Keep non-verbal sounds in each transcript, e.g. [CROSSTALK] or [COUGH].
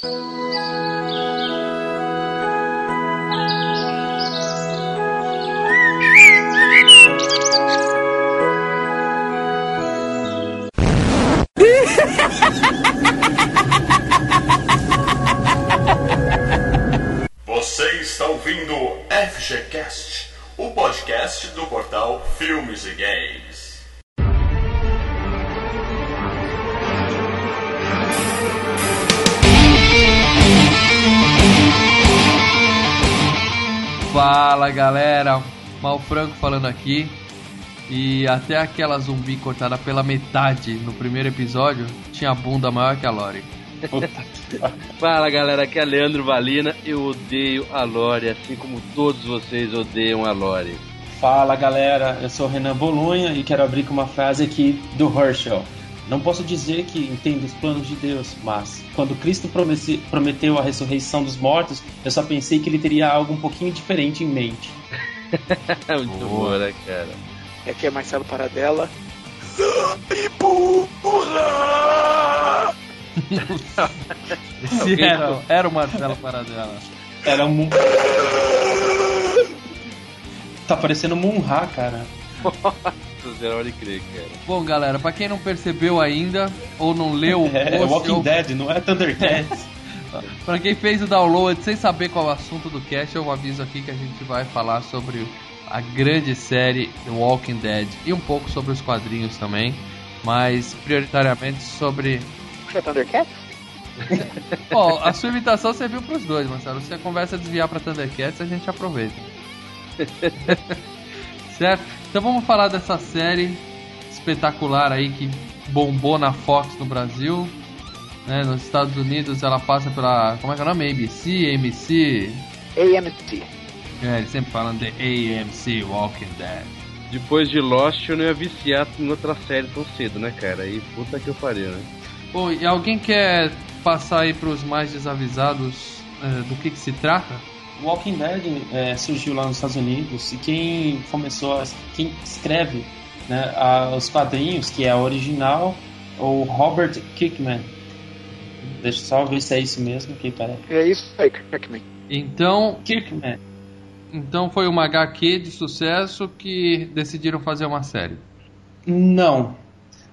Você Franco falando aqui. E até aquela zumbi cortada pela metade no primeiro episódio tinha bunda maior que a Lori. [LAUGHS] Fala galera, aqui é Leandro Valina. Eu odeio a Lore, assim como todos vocês odeiam a Lore. Fala galera, eu sou o Renan Bolonha e quero abrir com uma frase aqui do Herschel. Não posso dizer que entendo os planos de Deus, mas quando Cristo prometeu a ressurreição dos mortos, eu só pensei que ele teria algo um pouquinho diferente em mente. [LAUGHS] Muito boa, né, cara? Aqui é Marcelo Paradela. Esse era, era o Marcelo Paradela. Era um. Tá parecendo Munha, cara. De crer, cara. Bom galera, pra quem não percebeu ainda ou não leu o [LAUGHS] É, Walking ou- Dead, não é Thundercats. Pra quem fez o download sem saber qual é o assunto do cast, eu aviso aqui que a gente vai falar sobre a grande série The Walking Dead e um pouco sobre os quadrinhos também, mas prioritariamente sobre. Puxa Thundercats? [LAUGHS] Bom, a sua imitação serviu pros dois, Marcelo. Se a conversa desviar pra Thundercats, a gente aproveita. [LAUGHS] certo? Então vamos falar dessa série espetacular aí que bombou na Fox no Brasil. Né, nos Estados Unidos ela passa pela. Como é que é o nome? ABC, AMC. AMC. É, eles sempre falam de AMC Walking Dead. Depois de Lost, eu não ia viciar em outra série tão cedo, né, cara? Aí puta que eu pariu, né? Bom, e alguém quer passar aí pros mais desavisados eh, do que, que se trata? Walking Dead é, surgiu lá nos Estados Unidos e quem começou, a, quem escreve né, a- os quadrinhos, que é a original, o Robert Kirkman. Deixa eu só ver se é isso mesmo, que peraí. É isso aí, Kirkman. Então, Kirkman. então foi uma HQ de sucesso que decidiram fazer uma série. Não.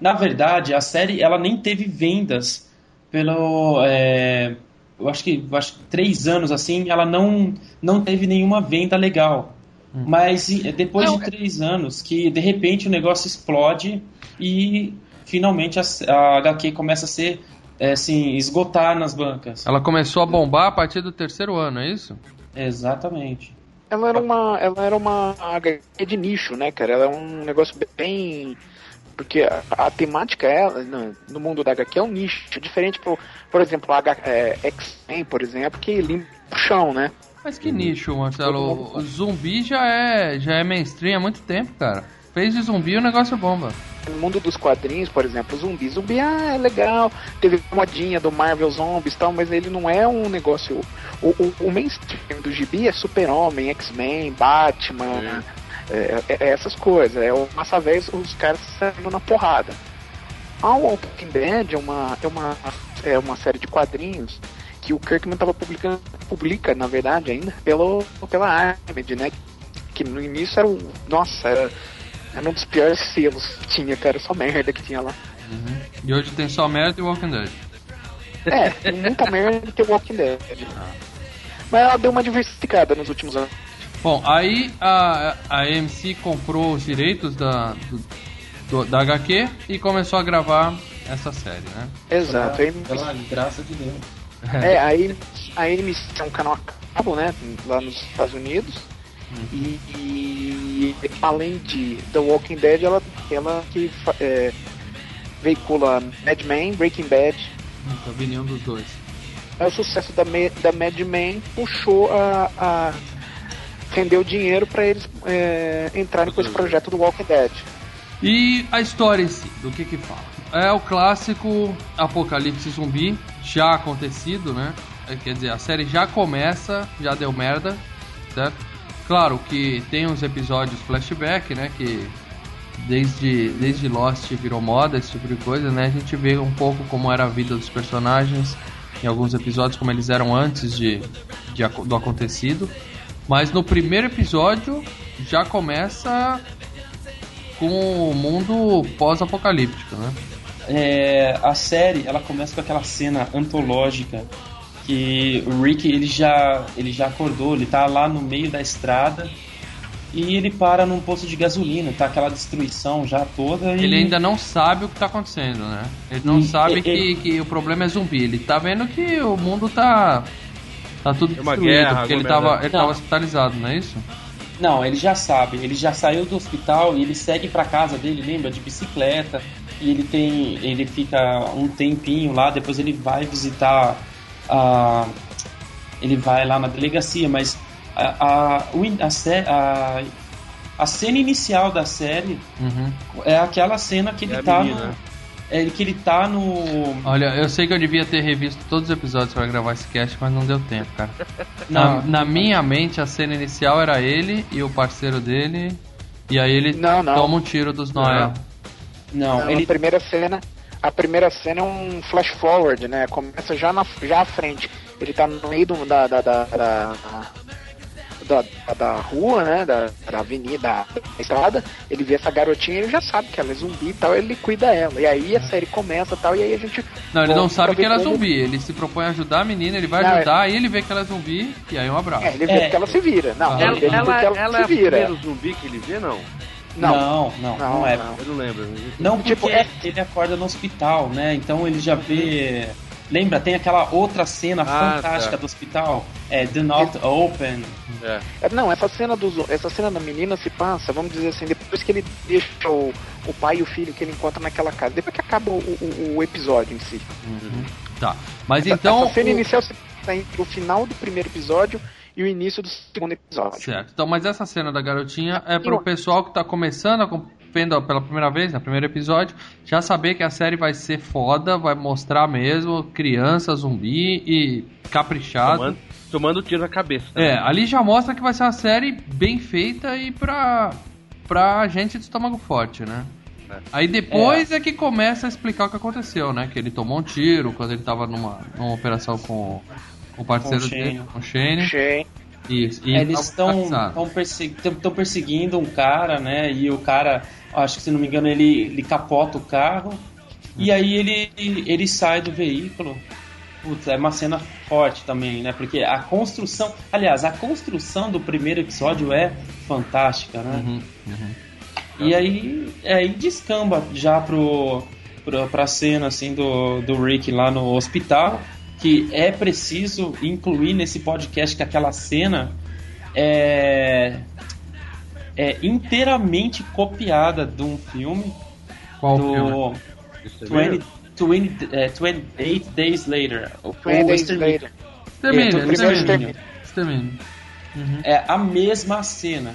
Na verdade, a série ela nem teve vendas pelo. é, eu acho que, acho que três anos assim, ela não, não teve nenhuma venda legal. Mas e, depois Não, de três anos, que de repente o negócio explode e finalmente a, a HQ começa a ser é, assim, esgotar nas bancas. Ela começou a bombar a partir do terceiro ano, é isso? Exatamente. Ela era uma, ela era uma HQ de nicho, né, cara? Ela é um negócio bem porque a, a temática ela no, no mundo da HQ é um nicho diferente por, por exemplo, a H- é, X-Men, por exemplo, que limpa o chão, né? Mas que nicho, Marcelo. O zumbi já é, já é mainstream há muito tempo, cara. Fez de zumbi o negócio bomba. No mundo dos quadrinhos, por exemplo, zumbi, zumbi ah, é legal, teve modinha do Marvel Zombies e tal, mas ele não é um negócio. O, o, o mainstream do gibi é Super-Homem, X-Men, Batman, é, é- é essas coisas. É o massa vez os caras saindo na porrada. A Walking Dead é uma, é uma, é uma série de quadrinhos que o Kirkman tava publicando, publica, na verdade, ainda, pelo, pela Armed, né? Que no início era o. Nossa, era, era um dos piores selos que tinha, cara, só merda que tinha lá. E hoje tem só merda e Walking Dead. É, tem muita [LAUGHS] merda que o Walking Dead. Mas ela deu uma diversificada nos últimos anos. Bom, aí a, a AMC comprou os direitos da, do- do- da HQ e começou a gravar essa série, né? Exato. Aí, Pela graça de Deus. é, aí a AMC é um canal a cabo, né? Lá nos Estados Unidos. E, e, além de The Walking Dead, ela, ela que é, veicula Mad Men, Breaking Bad. Nunca vi nenhum dos dois. Aí o sucesso da, da Mad Men puxou a. a rendeu dinheiro para eles é, entrarem com esse projeto do Walking Dead. E a história em si, do que que fala? É o clássico apocalipse zumbi, já acontecido, né? É, Quer dizer, a série já começa, já deu merda, certo? Claro que tem uns episódios flashback, né? Que desde, desde Lost virou moda, esse tipo de coisa, né? A gente vê um pouco como era a vida dos personagens em alguns episódios como eles eram antes de, de do acontecido. Mas no primeiro episódio já começa com o mundo pós-apocalíptico, né? É, a série ela começa com aquela cena antológica que o Rick ele já ele já acordou, ele tá lá no meio da estrada e ele para num posto de gasolina, tá aquela destruição já toda. E... Ele ainda não sabe o que tá acontecendo, né? Ele não e, sabe que, que o problema é zumbi. Ele tá vendo que o mundo tá. tá tudo é destruído, guerra, porque ele tava, ele tava hospitalizado, não é isso? Não, ele já sabe. Ele já saiu do hospital e ele segue para casa dele, lembra? De bicicleta. E ele tem. Ele fica um tempinho lá, depois ele vai visitar a. Ele vai lá na delegacia, mas a, a, a, a, cena inicial da série uhum. é aquela cena que ele é tá no, é que ele tá no. Olha, eu sei que eu devia ter revisto todos os episódios para gravar esse cast, mas não deu tempo, cara. [LAUGHS] na, na minha mente, a cena inicial era ele e o parceiro dele, e aí ele não, não. toma um tiro dos Noel. Não, não ele... a primeira cena. A primeira cena é um flash forward, né? Começa já, na, já à frente. Ele tá no meio do, da, da, da, da da, da rua, né? Da, da avenida, da estrada, ele vê essa garotinha e ele já sabe que ela é zumbi e tal, ele cuida ela. E aí a série começa tal, e aí a gente. Não, ele não sabe que ela é como... zumbi, ele se propõe a ajudar a menina, ele vai não, ajudar, é... aí ele vê que ela é zumbi, e aí um abraço. É, ele vê é. que ela se vira. Não, ah, ela, ela, ela, ela, se vira. é o primeiro zumbi que ele vê, não? Não, não, não, não, não é. Não. Eu não lembro. Não, porque tipo, é... ele acorda no hospital, né? Então ele já vê. Lembra, tem aquela outra cena ah, fantástica tá. do hospital, é The Not Open. É. é. Não, essa cena do, essa cena da menina se passa, vamos dizer assim, depois que ele deixa o, o pai e o filho que ele encontra naquela casa, depois que acaba o, o, o episódio em si. Uhum. Tá. Mas essa, então. Essa cena o... inicial se passa entre o final do primeiro episódio e o início do segundo episódio. Certo. Então, mas essa cena da garotinha é pro pessoal que tá começando a vendo pela primeira vez, no primeiro episódio, já saber que a série vai ser foda, vai mostrar mesmo criança, zumbi e caprichado. Tomando, tomando tiro na cabeça. Também. É, ali já mostra que vai ser uma série bem feita e pra, pra gente de estômago forte, né? É. Aí depois é. é. que começa a explicar o que aconteceu, né? Que ele tomou um tiro quando ele tava numa, numa operação com, com o parceiro com dele, com o Shane. Shane. Isso. E eles estão persegui perseguindo um cara, né? E o cara acho que se não me engano ele, ele capota o carro e aí ele, ele sai do veículo. Putz, é uma cena forte também, né? Porque a construção, aliás, a construção do primeiro episódio é fantástica, né? Uhum, uhum. E aí, aí descamba já pro, pro, pra cena assim do, do Rick lá no hospital, que é preciso incluir nesse podcast que aquela cena é é inteiramente copiada de um filme Qual do filme? 20, 20, é, 28 Days Later. 20 Days Later. Extermínio, extermínio. extermínio. Uhum. É a mesma cena.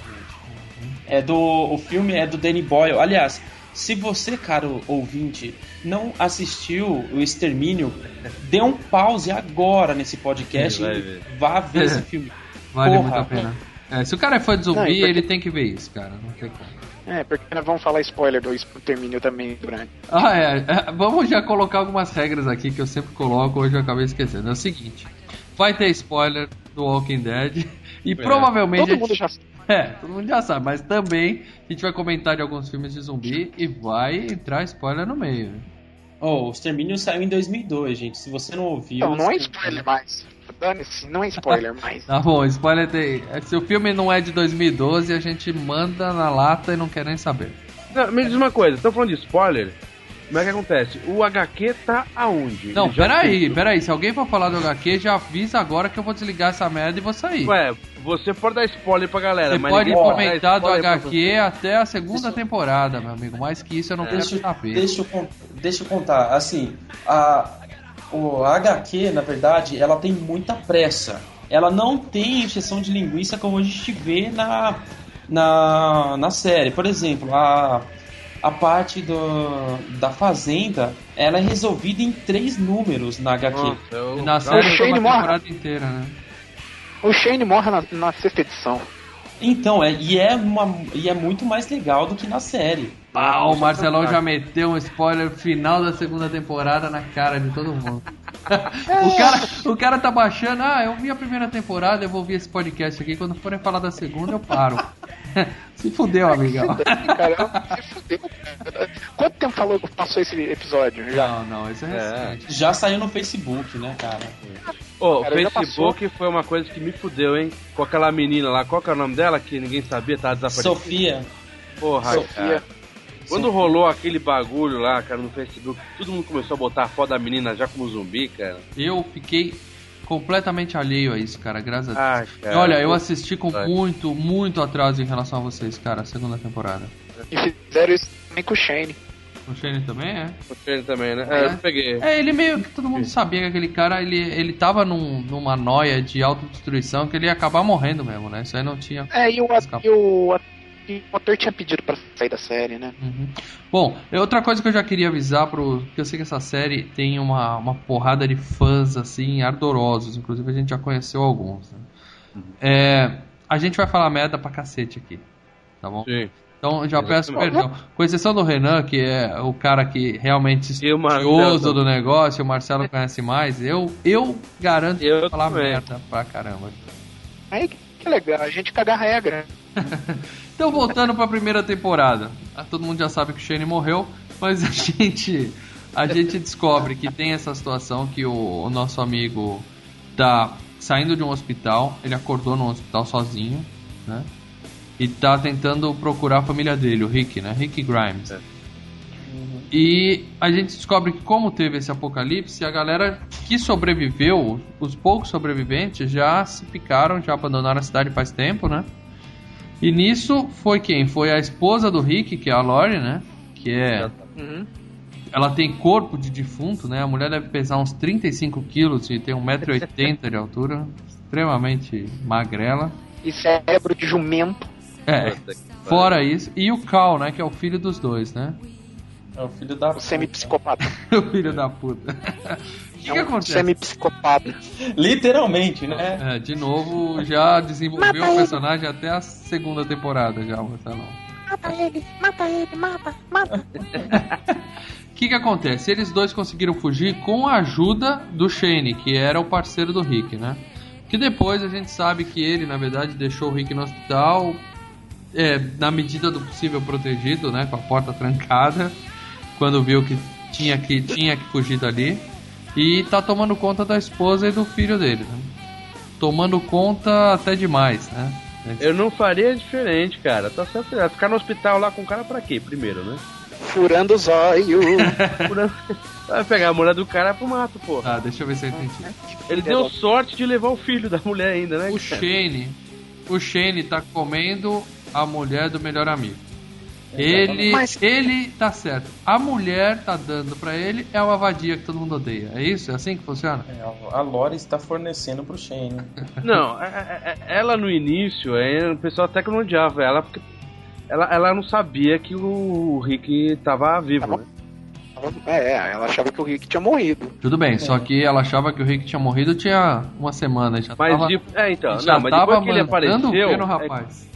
É do, o filme é do Danny Boyle. Aliás, se você, caro ouvinte, não assistiu o Extermínio, dê um pause agora nesse podcast e vá ver esse [LAUGHS] filme. Vale Porra, muito a pena. É, se o cara é fã de zumbi, não, porque... ele tem que ver isso, cara. Não tem como. É, porque nós vamos falar spoiler do Extermínio também durante. Ah, é. é. Vamos já colocar algumas regras aqui que eu sempre coloco, hoje eu acabei esquecendo. É o seguinte: vai ter spoiler do Walking Dead [LAUGHS] e é. provavelmente. Todo mundo já É, todo mundo já sabe, mas também a gente vai comentar de alguns filmes de zumbi e vai entrar spoiler no meio. Oh, o Extermínio saiu em 2002, gente. Se você não ouviu. Não, não é spoiler mais. Dane-se, não é spoiler mais. [LAUGHS] tá bom, spoiler tem. Se o filme não é de 2012, a gente manda na lata e não quer nem saber. Não, me diz uma coisa, estão falando de spoiler? Como é que acontece? O HQ tá aonde? Não, peraí, peraí. Se alguém for falar do HQ, já avisa agora que eu vou desligar essa merda e vou sair. Ué, você pode dar spoiler pra galera, você mas pode comentar do HQ até a segunda deixa... temporada, meu amigo. Mais que isso eu não é. quero saber. Deixa eu, deixa eu contar. Assim, a, o HQ, na verdade, ela tem muita pressa. Ela não tem injeção de linguiça como a gente vê na, na, na série. Por exemplo, a a parte do, da Fazenda, ela é resolvida em três números na HQ. Nossa, eu... Na série o Shane morre. inteira, né? O Shane morre na, na sexta edição. Então, é, e, é uma, e é muito mais legal do que na série. Pau, o Marcelão já meteu um spoiler final da segunda temporada na cara de todo mundo. [LAUGHS] o, cara, o cara tá baixando, ah, eu vi a primeira temporada, eu vou ouvir esse podcast aqui, quando forem falar da segunda eu paro. [LAUGHS] se fudeu, amigão. Caramba, [LAUGHS] se fudeu. Quanto tempo falou, passou esse episódio? Já? Não, não, isso é recente. Já saiu no Facebook, né, cara? Ô, o Cara, já Facebook foi uma coisa que me fudeu, hein? Com aquela menina lá, qual que é o nome dela? Que ninguém sabia, tava desaparecida. Sofia. Porra, Sofia. cara. Quando rolou aquele bagulho lá, cara, no Facebook, todo mundo começou a botar a foto da menina já como zumbi, cara. Eu fiquei completamente alheio a isso, cara, graças a Deus. Ai, E cara. Olha, eu assisti com muito, muito atraso em relação a vocês, cara, a segunda temporada. E fizeram isso também com o Shane. O Shane também é? O Shane também, né? É. É, eu peguei. É, ele meio que todo mundo sabia que aquele cara, ele, ele tava num, numa noia de autodestruição que ele ia acabar morrendo mesmo, né? Isso aí não tinha. É, e o, e o, e o ator tinha pedido pra sair da série, né? Uhum. Bom, é outra coisa que eu já queria avisar pro. Porque eu sei que essa série tem uma, uma porrada de fãs assim, ardorosos. Inclusive a gente já conheceu alguns. né? É, a gente vai falar merda pra cacete aqui. Tá bom? Sim. Então já peço perdão. Com exceção do Renan, que é o cara que realmente estudioso do negócio, o Marcelo conhece mais, eu, eu garanto que Eu vou falar também. merda pra caramba. Aí que que legal, a gente caga a regra. [LAUGHS] Então voltando pra primeira temporada. Ah, Todo mundo já sabe que o Shane morreu, mas a gente a gente descobre que tem essa situação que o, o nosso amigo tá saindo de um hospital, ele acordou num hospital sozinho, né? E tá tentando procurar a família dele, o Rick, né? Rick Grimes. É. E a gente descobre que como teve esse apocalipse, a galera que sobreviveu, os poucos sobreviventes já se picaram, já abandonaram a cidade faz tempo, né? E nisso foi quem? Foi a esposa do Rick, que é a Lori, né? Que é. Uhum. Ela tem corpo de defunto, né? A mulher deve pesar uns 35 quilos e tem 1,80m de altura. Extremamente magrela. E cérebro de jumento. É, fora isso. E o Cal, né? Que é o filho dos dois, né? É o filho da. O semi-psicopata. [LAUGHS] o filho da puta. O que, É que um acontece? semi-psicopata. Literalmente, né? É, de novo, já desenvolveu o personagem até a segunda temporada já, Marcelão. Mata ele, mata ele, mata, mata. O [LAUGHS] que, que acontece? Eles dois conseguiram fugir com a ajuda do Shane, que era o parceiro do Rick, né? Que depois a gente sabe que ele, na verdade, deixou o Rick no hospital, é, na medida do possível protegido, né? Com a porta trancada, quando viu que tinha que, tinha que fugir dali. E tá tomando conta da esposa e do filho dele, né? Tomando conta até demais, né? Eu não faria diferente, cara. Tá certo. é, Ficar no hospital lá com o cara pra quê? Primeiro, né? Furando os olhos. [LAUGHS] Por- Vai pegar a mulher do cara pro mato, pô. Tá, deixa eu ver se eu entendi. Ele deu sorte de levar o filho da mulher ainda, né? O cara? Shane, o Shane tá comendo a mulher do melhor amigo. Ele, Mas- ele tá certo. A mulher tá dando pra ele é uma vadia que todo mundo odeia. É isso? É assim que funciona? É, a Lore está fornecendo pro Shane. [LAUGHS] Não, é- é- é- ela no início, é, o pessoal até que não odiava ela, porque ela, ela não sabia que o Rick tava vivo, né? É, ela achava que o Rick tinha morrido. Tudo bem, só que ela achava que o Rick tinha morrido tinha uma semana. Já Mas, tava, de- é, então, já não, mas tava depois que ele apareceu. ver no é- rapaz.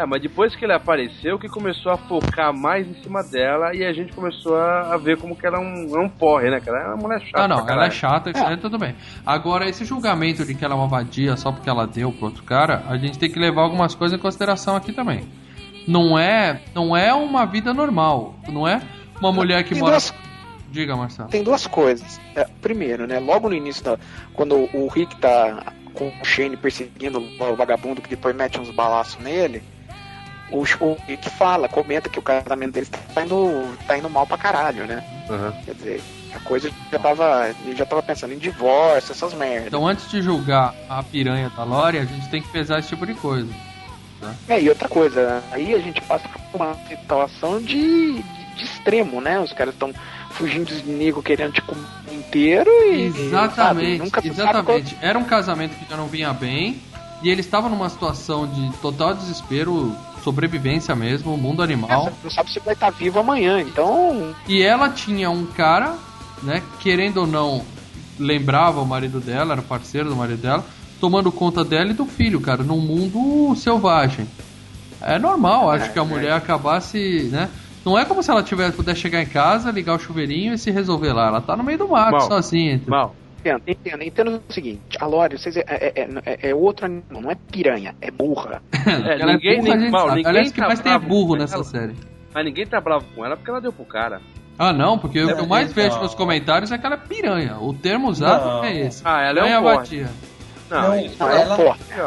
É, mas depois que ele apareceu, que começou a focar mais em cima dela e a gente começou a, a ver como que ela é um, é um porre, né, cara? É uma mulher chata. Ah, não, pra ela é chata, isso aí tudo bem. Agora, esse julgamento de que ela é uma vadia só porque ela deu pro outro cara, a gente tem que levar algumas coisas em consideração aqui também. Não é, não é uma vida normal, não é uma mulher que Tem mora. duas- Diga, Marcelo. Tem duas coisas. É, primeiro, né? Logo no início, da, quando o Rick tá com o Shane perseguindo o vagabundo que depois mete uns balaços nele, o, o Rick fala, comenta que o casamento deles tá indo, tá indo mal pra caralho, né? Aham. Quer dizer, a coisa já tava. Já tava pensando em divórcio, essas merdas. Então, antes de julgar a piranha da Lore, a gente tem que pesar esse tipo de coisa. É, e outra coisa, aí a gente passa por uma situação de, de, de extremo, né? Os caras estão fugindo dos inimigos querendo te comer inteiro e. Exatamente, sabe, exatamente. Era um casamento que já não vinha bem e ele estava numa situação de total desespero, sobrevivência mesmo, mundo animal. Você não sabe se vai estar vivo amanhã, então. E ela tinha um cara, né, querendo ou não, lembrava o marido dela, era parceiro do marido dela, tomando conta dela e do filho, cara, num mundo selvagem. É normal, acho É, que a mulher acabasse, né? Não é como se ela tivesse pudesse chegar em casa, ligar o chuveirinho e se resolver lá. Ela tá no meio do mato, Mal. sozinha. entendeu? Mal. Entendo, entendo, entendo o seguinte, a Lore, vocês é, é, é, é outro animal, não é piranha, é burra. [LAUGHS] É, ela ninguém- é burra, a gente mal, ninguém Aliás, que tá mais tem é burro nessa ela. série. Mas ninguém tá bravo com ela porque ela deu pro cara. Ah, não, porque o que eu mais vejo nos comentários é que ela é piranha. O termo usado Não. é esse. Ah, ela é Piranha um vadia. Não, Não, isso Não, é ela-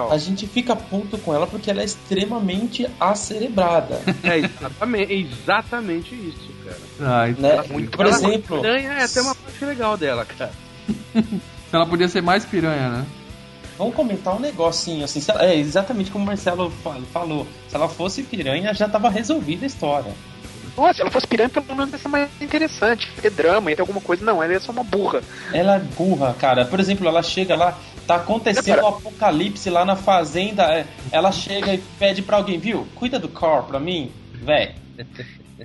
é. A gente fica puto com ela porque ela é extremamente acerebrada. [LAUGHS] É exatamente, exatamente isso, cara. Ah, então, né? muito Por ela- exemplo, Piranha é até uma parte legal dela, cara. [LAUGHS] ela podia ser mais piranha, né? vamos comentar um negocinho assim. ela- é exatamente como o Marcelo fa- falou. Se ela fosse piranha, já tava resolvida a história. Nossa, se ela fosse piranha, pelo menos ia ser mais interessante, ia ter drama, ia ter alguma coisa. Não, ela é só uma burra. Ela é burra, cara. Por exemplo, ela chega lá, tá acontecendo o apocalipse lá na fazenda. é, Ela chega e pede pra alguém, viu? Cuida do car pra mim, véi.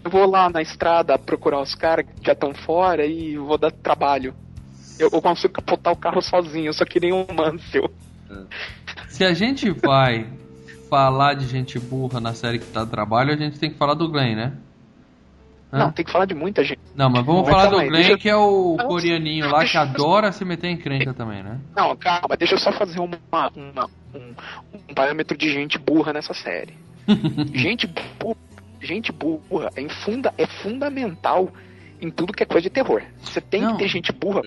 Eu vou lá na estrada procurar os caras que já estão fora e vou dar trabalho. Eu, eu consigo capotar o carro sozinho, eu só queria um Mansell. Se a gente vai falar de gente burra na série que tá a trabalho, a gente tem que falar do Glenn, né? Hã? Não, tem que falar de muita gente. Não, mas vamos falar do aí, Glenn, deixa- que é o Não, coreaninho lá que adora se meter em encrenca também, né? Não, calma, deixa eu só fazer uma, uma- um, um parâmetro de gente burra nessa série. [LAUGHS] gente burra, gente burra é, funda, é fundamental em tudo que é coisa de terror. Você tem Não. que ter gente burra.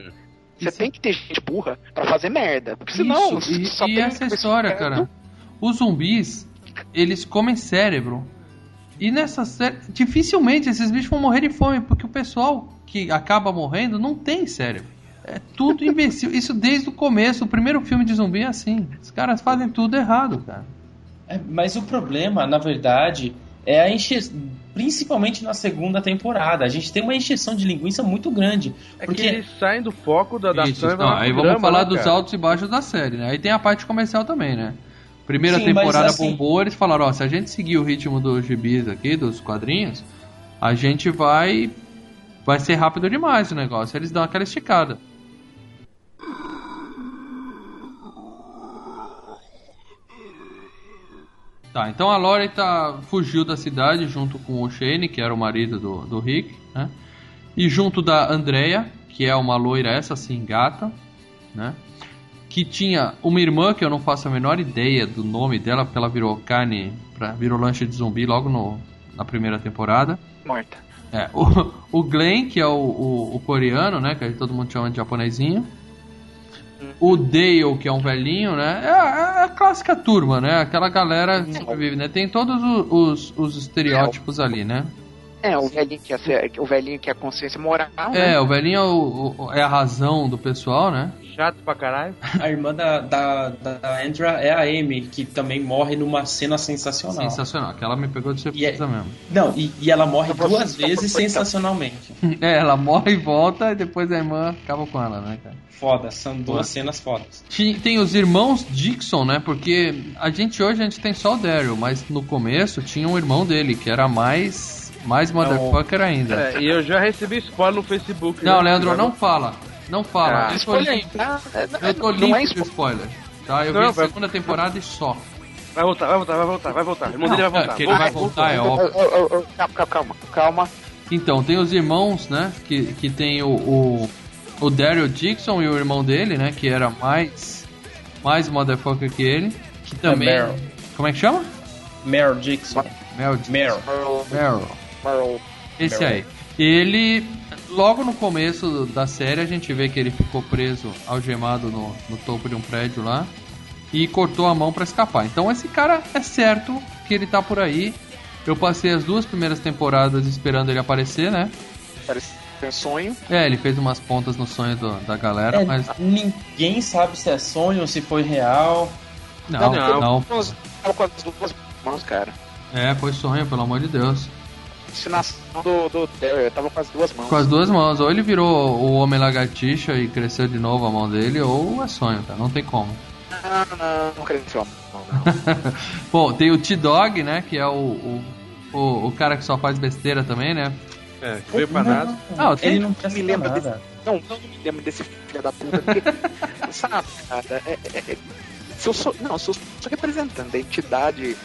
Você tem que ter gente burra pra fazer merda. Porque senão Isso, e, só e tem essa história, cara. Os zumbis, eles comem cérebro. E nessa série, dificilmente esses bichos vão morrer de fome, porque o pessoal que acaba morrendo não tem cérebro. É tudo imbecil. Isso desde o começo. O primeiro filme de zumbi é assim. Os caras fazem tudo errado, cara. É, mas o problema, na verdade, é a enche... principalmente na segunda temporada. A gente tem uma encheção de linguiça muito grande. É Porque que eles saem do foco da, da Isso, e não, aí vamos drama, falar né, dos altos e baixos da série, né? Aí tem a parte comercial também, né? Primeira Sim, mas temporada assim- bombou, eles falaram, ó, se a gente seguir o ritmo dos gibis aqui, dos quadrinhos, a gente vai vai ser rápido demais o negócio. Eles dão aquela esticada. Tá, então a Lori tá, fugiu da cidade junto com o Shane, que era o marido do, do Rick, né? E junto da Andrea, que é uma loira essa assim, gata, né? Que tinha uma irmã que eu não faço a menor ideia do nome dela, porque ela virou carne, pra, virou lanche de zumbi logo no, na primeira temporada. Morta. É, o, o Glenn, que é o, o, o coreano, né? Que todo mundo chama de japonesinho. O Dale, que é um velhinho, né? É, a- é a clássica turma, né? Aquela galera que sobrevive, né? Tem todos os, os estereótipos ali, né? É, o velhinho que é, o velhinho que é consciência moral, né? É, o velhinho é, o- é a razão do pessoal, né? Chato pra caralho. a irmã da, da, da Andra é a Amy, que também morre numa cena sensacional. Sensacional. Aquela me pegou de surpresa mesmo. Não, e, e ela morre duas vezes sensacionalmente. [LAUGHS] É, ela morre e volta e depois a irmã acaba com ela, né, cara? Foda, são duas cenas fodas. Tem os irmãos Dixon, né? Porque a gente hoje a gente tem só o Daryl, mas no começo tinha um irmão dele que era mais mais motherfucker ainda. É, e eu já recebi spoiler no Facebook. Não, né? Leandro, não fala. Não fala. Ah. eu tô Spoiler, limpo. ah, Eu tô não limpo é de spoiler. Tá? Eu Não, vi a vai- segunda temporada e só. Vai voltar, vai voltar, vai voltar, vai voltar. O irmão dele vai Não, voltar. que ele vai voltar, é óbvio. Calma, calma, calma. Então, tem os irmãos, né? Que, que tem o, o, o Daryl Dixon e o irmão dele, né? Que era mais mais motherfucker que ele. Que também. Meryl. Como é que chama? Meryl Dixon. Mel Dixon. Meryl. Merle, Meryl. Merle. Esse aí. Ele, logo no começo da série, a gente vê que ele ficou preso, algemado no, no topo de um prédio lá e cortou a mão pra escapar. Então esse cara é certo que ele tá por aí. Eu passei as duas primeiras temporadas esperando ele aparecer, né? Parece um sonho. É, ele fez umas pontas no sonho do- da galera, É, mas Ninguém sabe se é sonho, se foi real. não, não. não. Tava com as duas mãos, cara. É, foi sonho, pelo amor de Deus. Ensinação do, do eu tava com as duas mãos. Com as duas mãos, ou ele virou o homem lagartixa e cresceu de novo a mão dele, ou é sonho, cara, não tem como. Não, não, não cresceu. Não, [LAUGHS] não. Bom, tem o T-Dog, né? Que é o, o, o, o cara que só faz besteira também, né? É, que veio pra nada. Não, tem- ele não me lembra nada. Não, não me lembro desse filho da puta. Porque, [LAUGHS] sabe, cara, é, é- é- se eu sou. Não, se eu sou representante da entidade.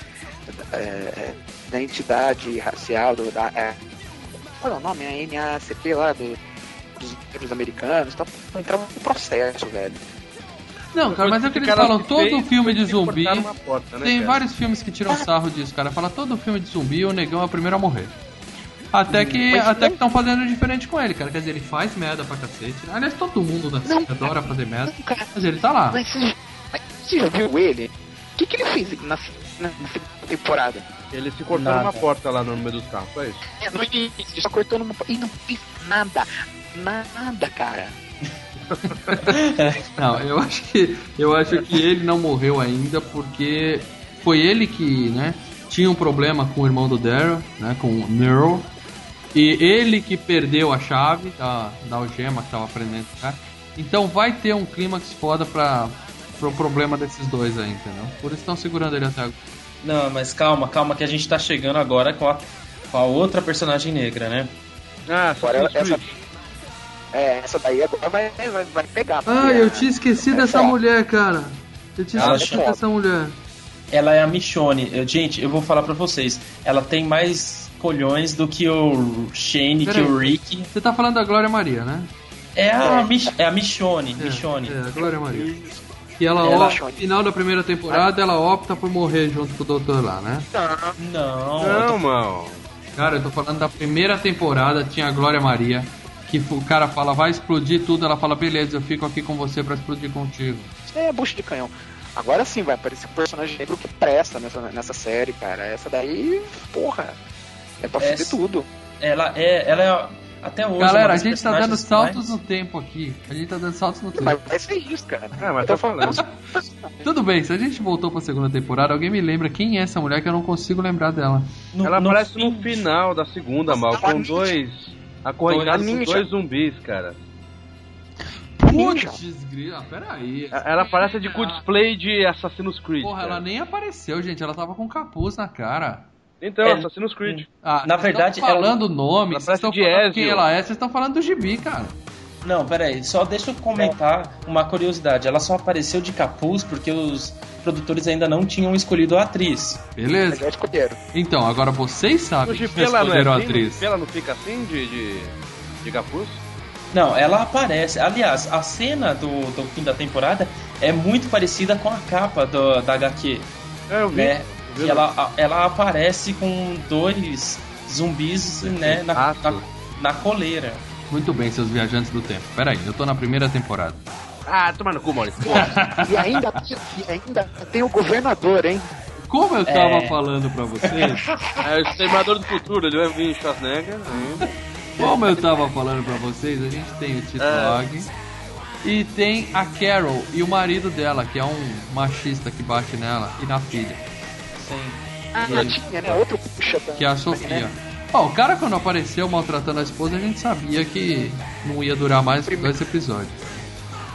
É, é, da entidade racial do, da, é, qual é o nome? A NACP lá do, dos negros americanos, tá, entrava no processo, velho. Não, cara, mas é o que eles Cara, falam, que todo fez, filme de que zumbi. porta, né, Tem cara? vários filmes que tiram [LAUGHS] sarro disso, cara. Fala todo filme de zumbi, o negão é o primeiro a morrer. Até que Mas até não- que estão fazendo diferente com ele, cara. Quer dizer, ele faz merda pra cacete. Aliás, todo mundo da série adora fazer merda. Não, cara, Mas ele tá lá. mas você, mas você já viu ele? O que, que ele fez na, na, temporada? Ele se cortou Nada. numa porta lá no meio dos carros, foi isso? É, no início, ele só cortou numa. E não fez nada. Nada, cara. [LAUGHS] Não, eu acho que eu acho que ele não morreu ainda porque foi ele que, né, tinha um problema com o irmão do Daryl, né, com o Nero. E ele que perdeu a chave da, da algema que tava prendendo o cara. Então vai ter um clímax foda pra, pro problema desses dois aí, entendeu? Por isso estão segurando ele até agora. Não, mas calma, calma, que a gente tá chegando agora com a, com a outra personagem negra, né? Ah, Agora Assassin's essa. É, essa daí agora vai, vai, vai pegar. Ah, eu a- tinha esquecido é dessa mulher, cara. Eu tinha Ela esquecido é dessa mulher. Ela é a Michonne. Eu- gente, eu vou falar pra vocês. Ela tem mais colhões do que o Shane, que Peraí. o Rick. Você tá falando da Glória Maria, né? É a, É. Mich é a Michonne. É, Michonne. É, a Glória Maria. E ela, Ela- ó, no final da primeira temporada, ela opta por morrer junto com o doutor lá, né? Não, Não, tô- mano. Cara, eu tô falando da primeira temporada, tinha a Glória Maria, que o cara fala, vai explodir tudo, ela fala, beleza, eu fico aqui com você pra explodir contigo. Isso é bucho de canhão. Agora sim vai aparecer um personagem negro que presta nessa, nessa série, cara. Essa daí, porra. É pra fuder Essa- tudo. ela é. Ela é. Até hoje. Galera, a gente tá dando saltos mais- no tempo aqui. A gente tá dando saltos no tempo. Mas vai ser isso, cara. É, mas tá tô falando. [LAUGHS] Tudo bem, se a gente voltou pra segunda temporada, alguém me lembra quem é essa mulher que eu não consigo lembrar dela. no- Ela no aparece fim- no final da segunda, mal, com dois. Acorrentados com dois zumbis, cara. Putz, grila, peraí. Ela aparece de com display de Assassin's Creed. Porra, cara. ela nem apareceu, gente. Ela tava com capuz na cara. Então, É. Assassin's Creed. Ah, Na verdade, estão falando o nome, vocês estão falando Ezio. quem ela é, vocês estão falando do gibi, cara. Não, peraí, só deixa eu comentar uma curiosidade. Ela só apareceu de capuz porque os produtores ainda não tinham escolhido a atriz. Beleza? já escolheram. Então, agora vocês sabem que GP ela não é escolheram a assim? Atriz. Ela não fica assim de, de, de capuz? Não, ela aparece. Aliás, a cena do, do fim da temporada é muito parecida com a capa do, da HQ, É, eu vi. né? Que ela, ela aparece com dois zumbis, né, na, na, na coleira. Muito bem, seus viajantes do tempo. Peraí, eu tô na primeira temporada. Ah, toma no cu, Maurício. E ainda, e ainda tem o governador, hein? Como eu tava É. falando pra vocês, [LAUGHS] É o Exterminador do Futuro, ele vai vir em Schwarzenegger. ainda. como eu tava falando pra vocês, a gente tem o Tito É. Log e tem a Carol e o marido dela, que é um machista que bate nela e na filha, Sim. Ah, tinha, né? Outro puxa também. que é a Sofia. Ó, o cara quando apareceu maltratando a esposa, a gente sabia que não ia durar mais que dois episódios.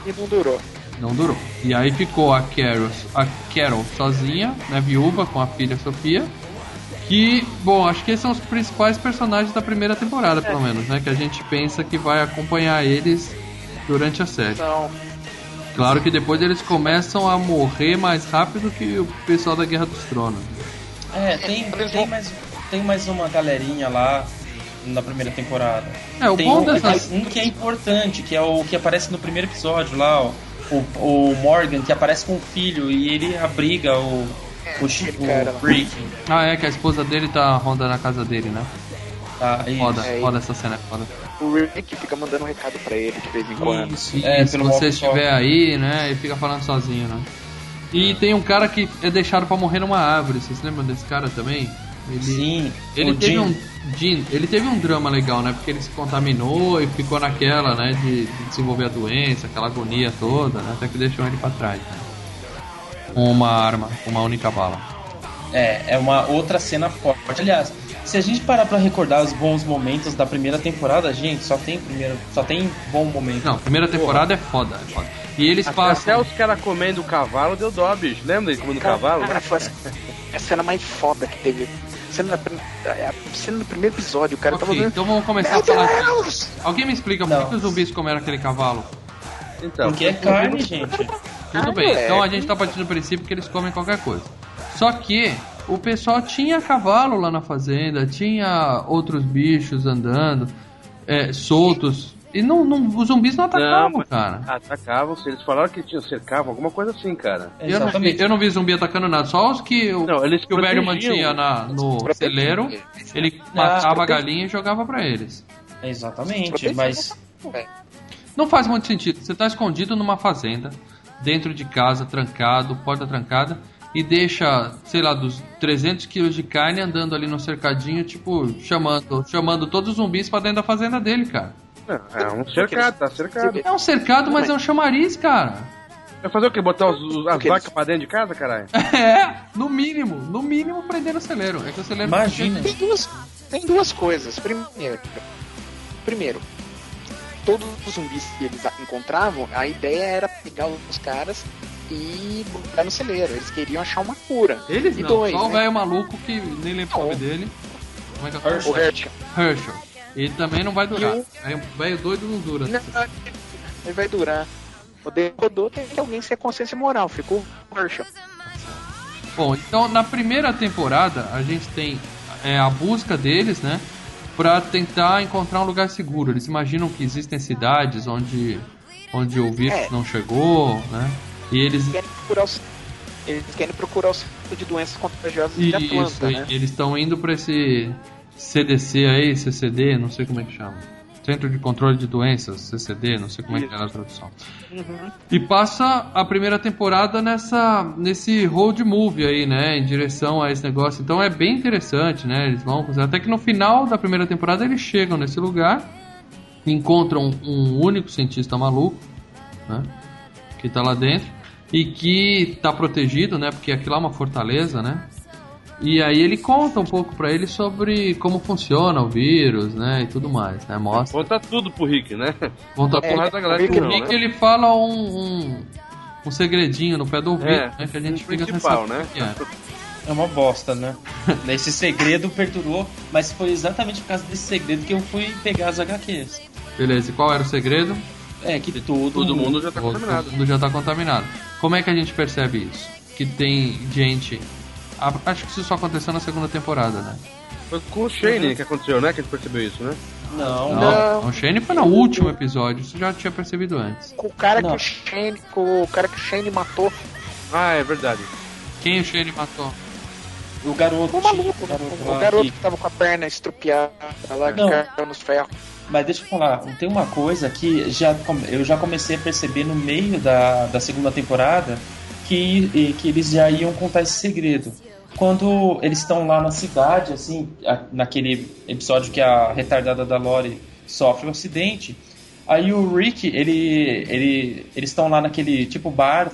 E não durou. Não durou. E aí ficou a Carol, a Carol sozinha, né, viúva, com a filha Sofia. Que, bom, acho que esses são os principais personagens da primeira temporada, pelo menos, né? Que a gente pensa que vai acompanhar eles durante a série. Então, Claro que depois eles começam a morrer mais rápido que o pessoal da Guerra dos Tronos. É, tem, tem, mais, tem mais uma galerinha lá na primeira temporada. É, o tem bom um, dessas. um que é importante, que é o que aparece no primeiro episódio lá, ó, o, o Morgan, que aparece com o filho e ele abriga o, o, aquele o. Rick. Ah, é, que a esposa dele tá rondando a casa dele, né? Tá, isso. Foda, É, foda essa cena, é foda. o Rick fica mandando um recado pra ele de vez em quando. Isso, E é, se pelo você estiver aí, né, e fica falando sozinho, né? E tem um cara que é deixado pra morrer numa árvore, vocês lembram desse cara também? Ele, Sim, ele o teve Jim. um Jean, ele teve um drama legal, né? Porque ele se contaminou e ficou naquela, né, de, de desenvolver a doença, aquela agonia toda, né? Até que deixou ele pra trás. Né? Com uma arma, com uma única bala. É, é uma outra cena forte. Aliás, se a gente parar pra recordar os bons momentos da primeira temporada, gente, só tem primeiro, só tem bom momento. Não, primeira temporada é foda, é foda. E eles Até, passam. até os caras comendo o cavalo deu dó, bicho. Lembra dele comendo o cavalo? Cara, foi a, a cena mais foda que teve. Cena da, a cena do primeiro episódio, o cara Ok, tava vendo. então vamos começar a Meu falar. Deus! Alguém me explica por Não. que que os zumbis comeram aquele cavalo? Então, Porque é carne, gente. Tudo bem, é. então a gente tá partindo do princípio que eles comem qualquer coisa. Só que o pessoal tinha cavalo lá na fazenda, tinha outros bichos andando, é, soltos. E não, não, os zumbis não atacavam, mas- cara. Atacavam, se eles falaram que tinham cercavam, alguma coisa assim, cara. Eu não, vi, eu não vi zumbi atacando nada, só os que, o, Não, eles que o velho mantinha na, no celeiro, ele matava a galinha e jogava pra eles. Exatamente, mas não. Não faz muito sentido. Você tá escondido numa fazenda, dentro de casa, trancado, porta trancada, e deixa, sei lá, dos 300 quilos de carne andando ali no cercadinho, tipo, chamando, chamando todos os zumbis pra dentro da fazenda dele, cara. É, é um cercado, tá cercado. É um cercado, mas é um chamariz, cara. Vai fazer o quê? Botar os, os- as vacas eles- pra dentro de casa, caralho? [LAUGHS] É, no mínimo, no mínimo prender o celeiro. É que o celeiro Imagina. Tem duas, tem duas coisas. Primeiro, primeiro, todos os zumbis que eles encontravam, a ideia era pegar os caras e botar no celeiro. Eles queriam achar uma cura. Eles E não, dois, só o né? velho maluco que nem lembro o nome dele. Como é que é o nome? O Herschel. Herschel. Ele também não vai durar. O- Aí o velho doido não dura. Não, ele vai durar. O Decodou tem que alguém ser consciência moral. Ficou o Herschel. Bom, então na primeira temporada a gente tem é, a busca deles, né? Pra tentar encontrar um lugar seguro. Eles imaginam que existem cidades onde, onde o vírus É. não chegou, né? E eles. Eles querem procurar os, eles querem procurar o centro de doenças contagiosas de Isso, Atlanta, né? e eles estão indo pra esse CDC aí, CCD, não sei como é que chama. Centro de Controle de Doenças, CCD, não sei como é que é a tradução. Uhum. E passa a primeira temporada nessa nesse road movie aí, né, em direção a esse negócio. Então é bem interessante, né? Eles vão até que no final da primeira temporada eles chegam nesse lugar, encontram um único cientista maluco, né, que tá lá dentro e que tá protegido, né, porque aquilo lá é uma fortaleza, né? E aí ele conta um pouco pra ele sobre como funciona o vírus, né, e tudo mais, né? Mostra, Conta tudo pro Rick, né? conta É, Porra da galera o Rick não, o Rick né? ele fala um, um, um segredinho no pé do ouvido, É, né? Que a gente fica principal, pensando né? é. é uma bosta, né? [LAUGHS] Esse segredo perturbou, mas foi exatamente por causa desse segredo que eu fui pegar as HQs. Beleza, e qual era o segredo? É que todo, Todo mundo já tá Todo contaminado. mundo já tá contaminado. Como é que a gente percebe isso? Que tem gente. Acho que isso só aconteceu na segunda temporada, né? Foi com o Shane que aconteceu, né? Que a gente percebeu isso, né? Não, Não, Não. o Shane foi no último episódio, isso já tinha percebido antes. Com o cara Não. que o Shane, com o cara que o Shane matou, Ah, é verdade. Quem o Shane matou? o garoto. o maluco, o garoto, o garoto que- que tava com a perna estrupiada lá, que Não. caiu nos ferros. Mas deixa eu falar, tem uma coisa que já, eu já comecei a perceber no meio da, da segunda temporada que, que eles já iam contar esse segredo. Quando eles estão lá na cidade, assim, naquele episódio que a retardada da Lori sofre um acidente, aí o Rick, ele, ele, eles estão lá naquele tipo bar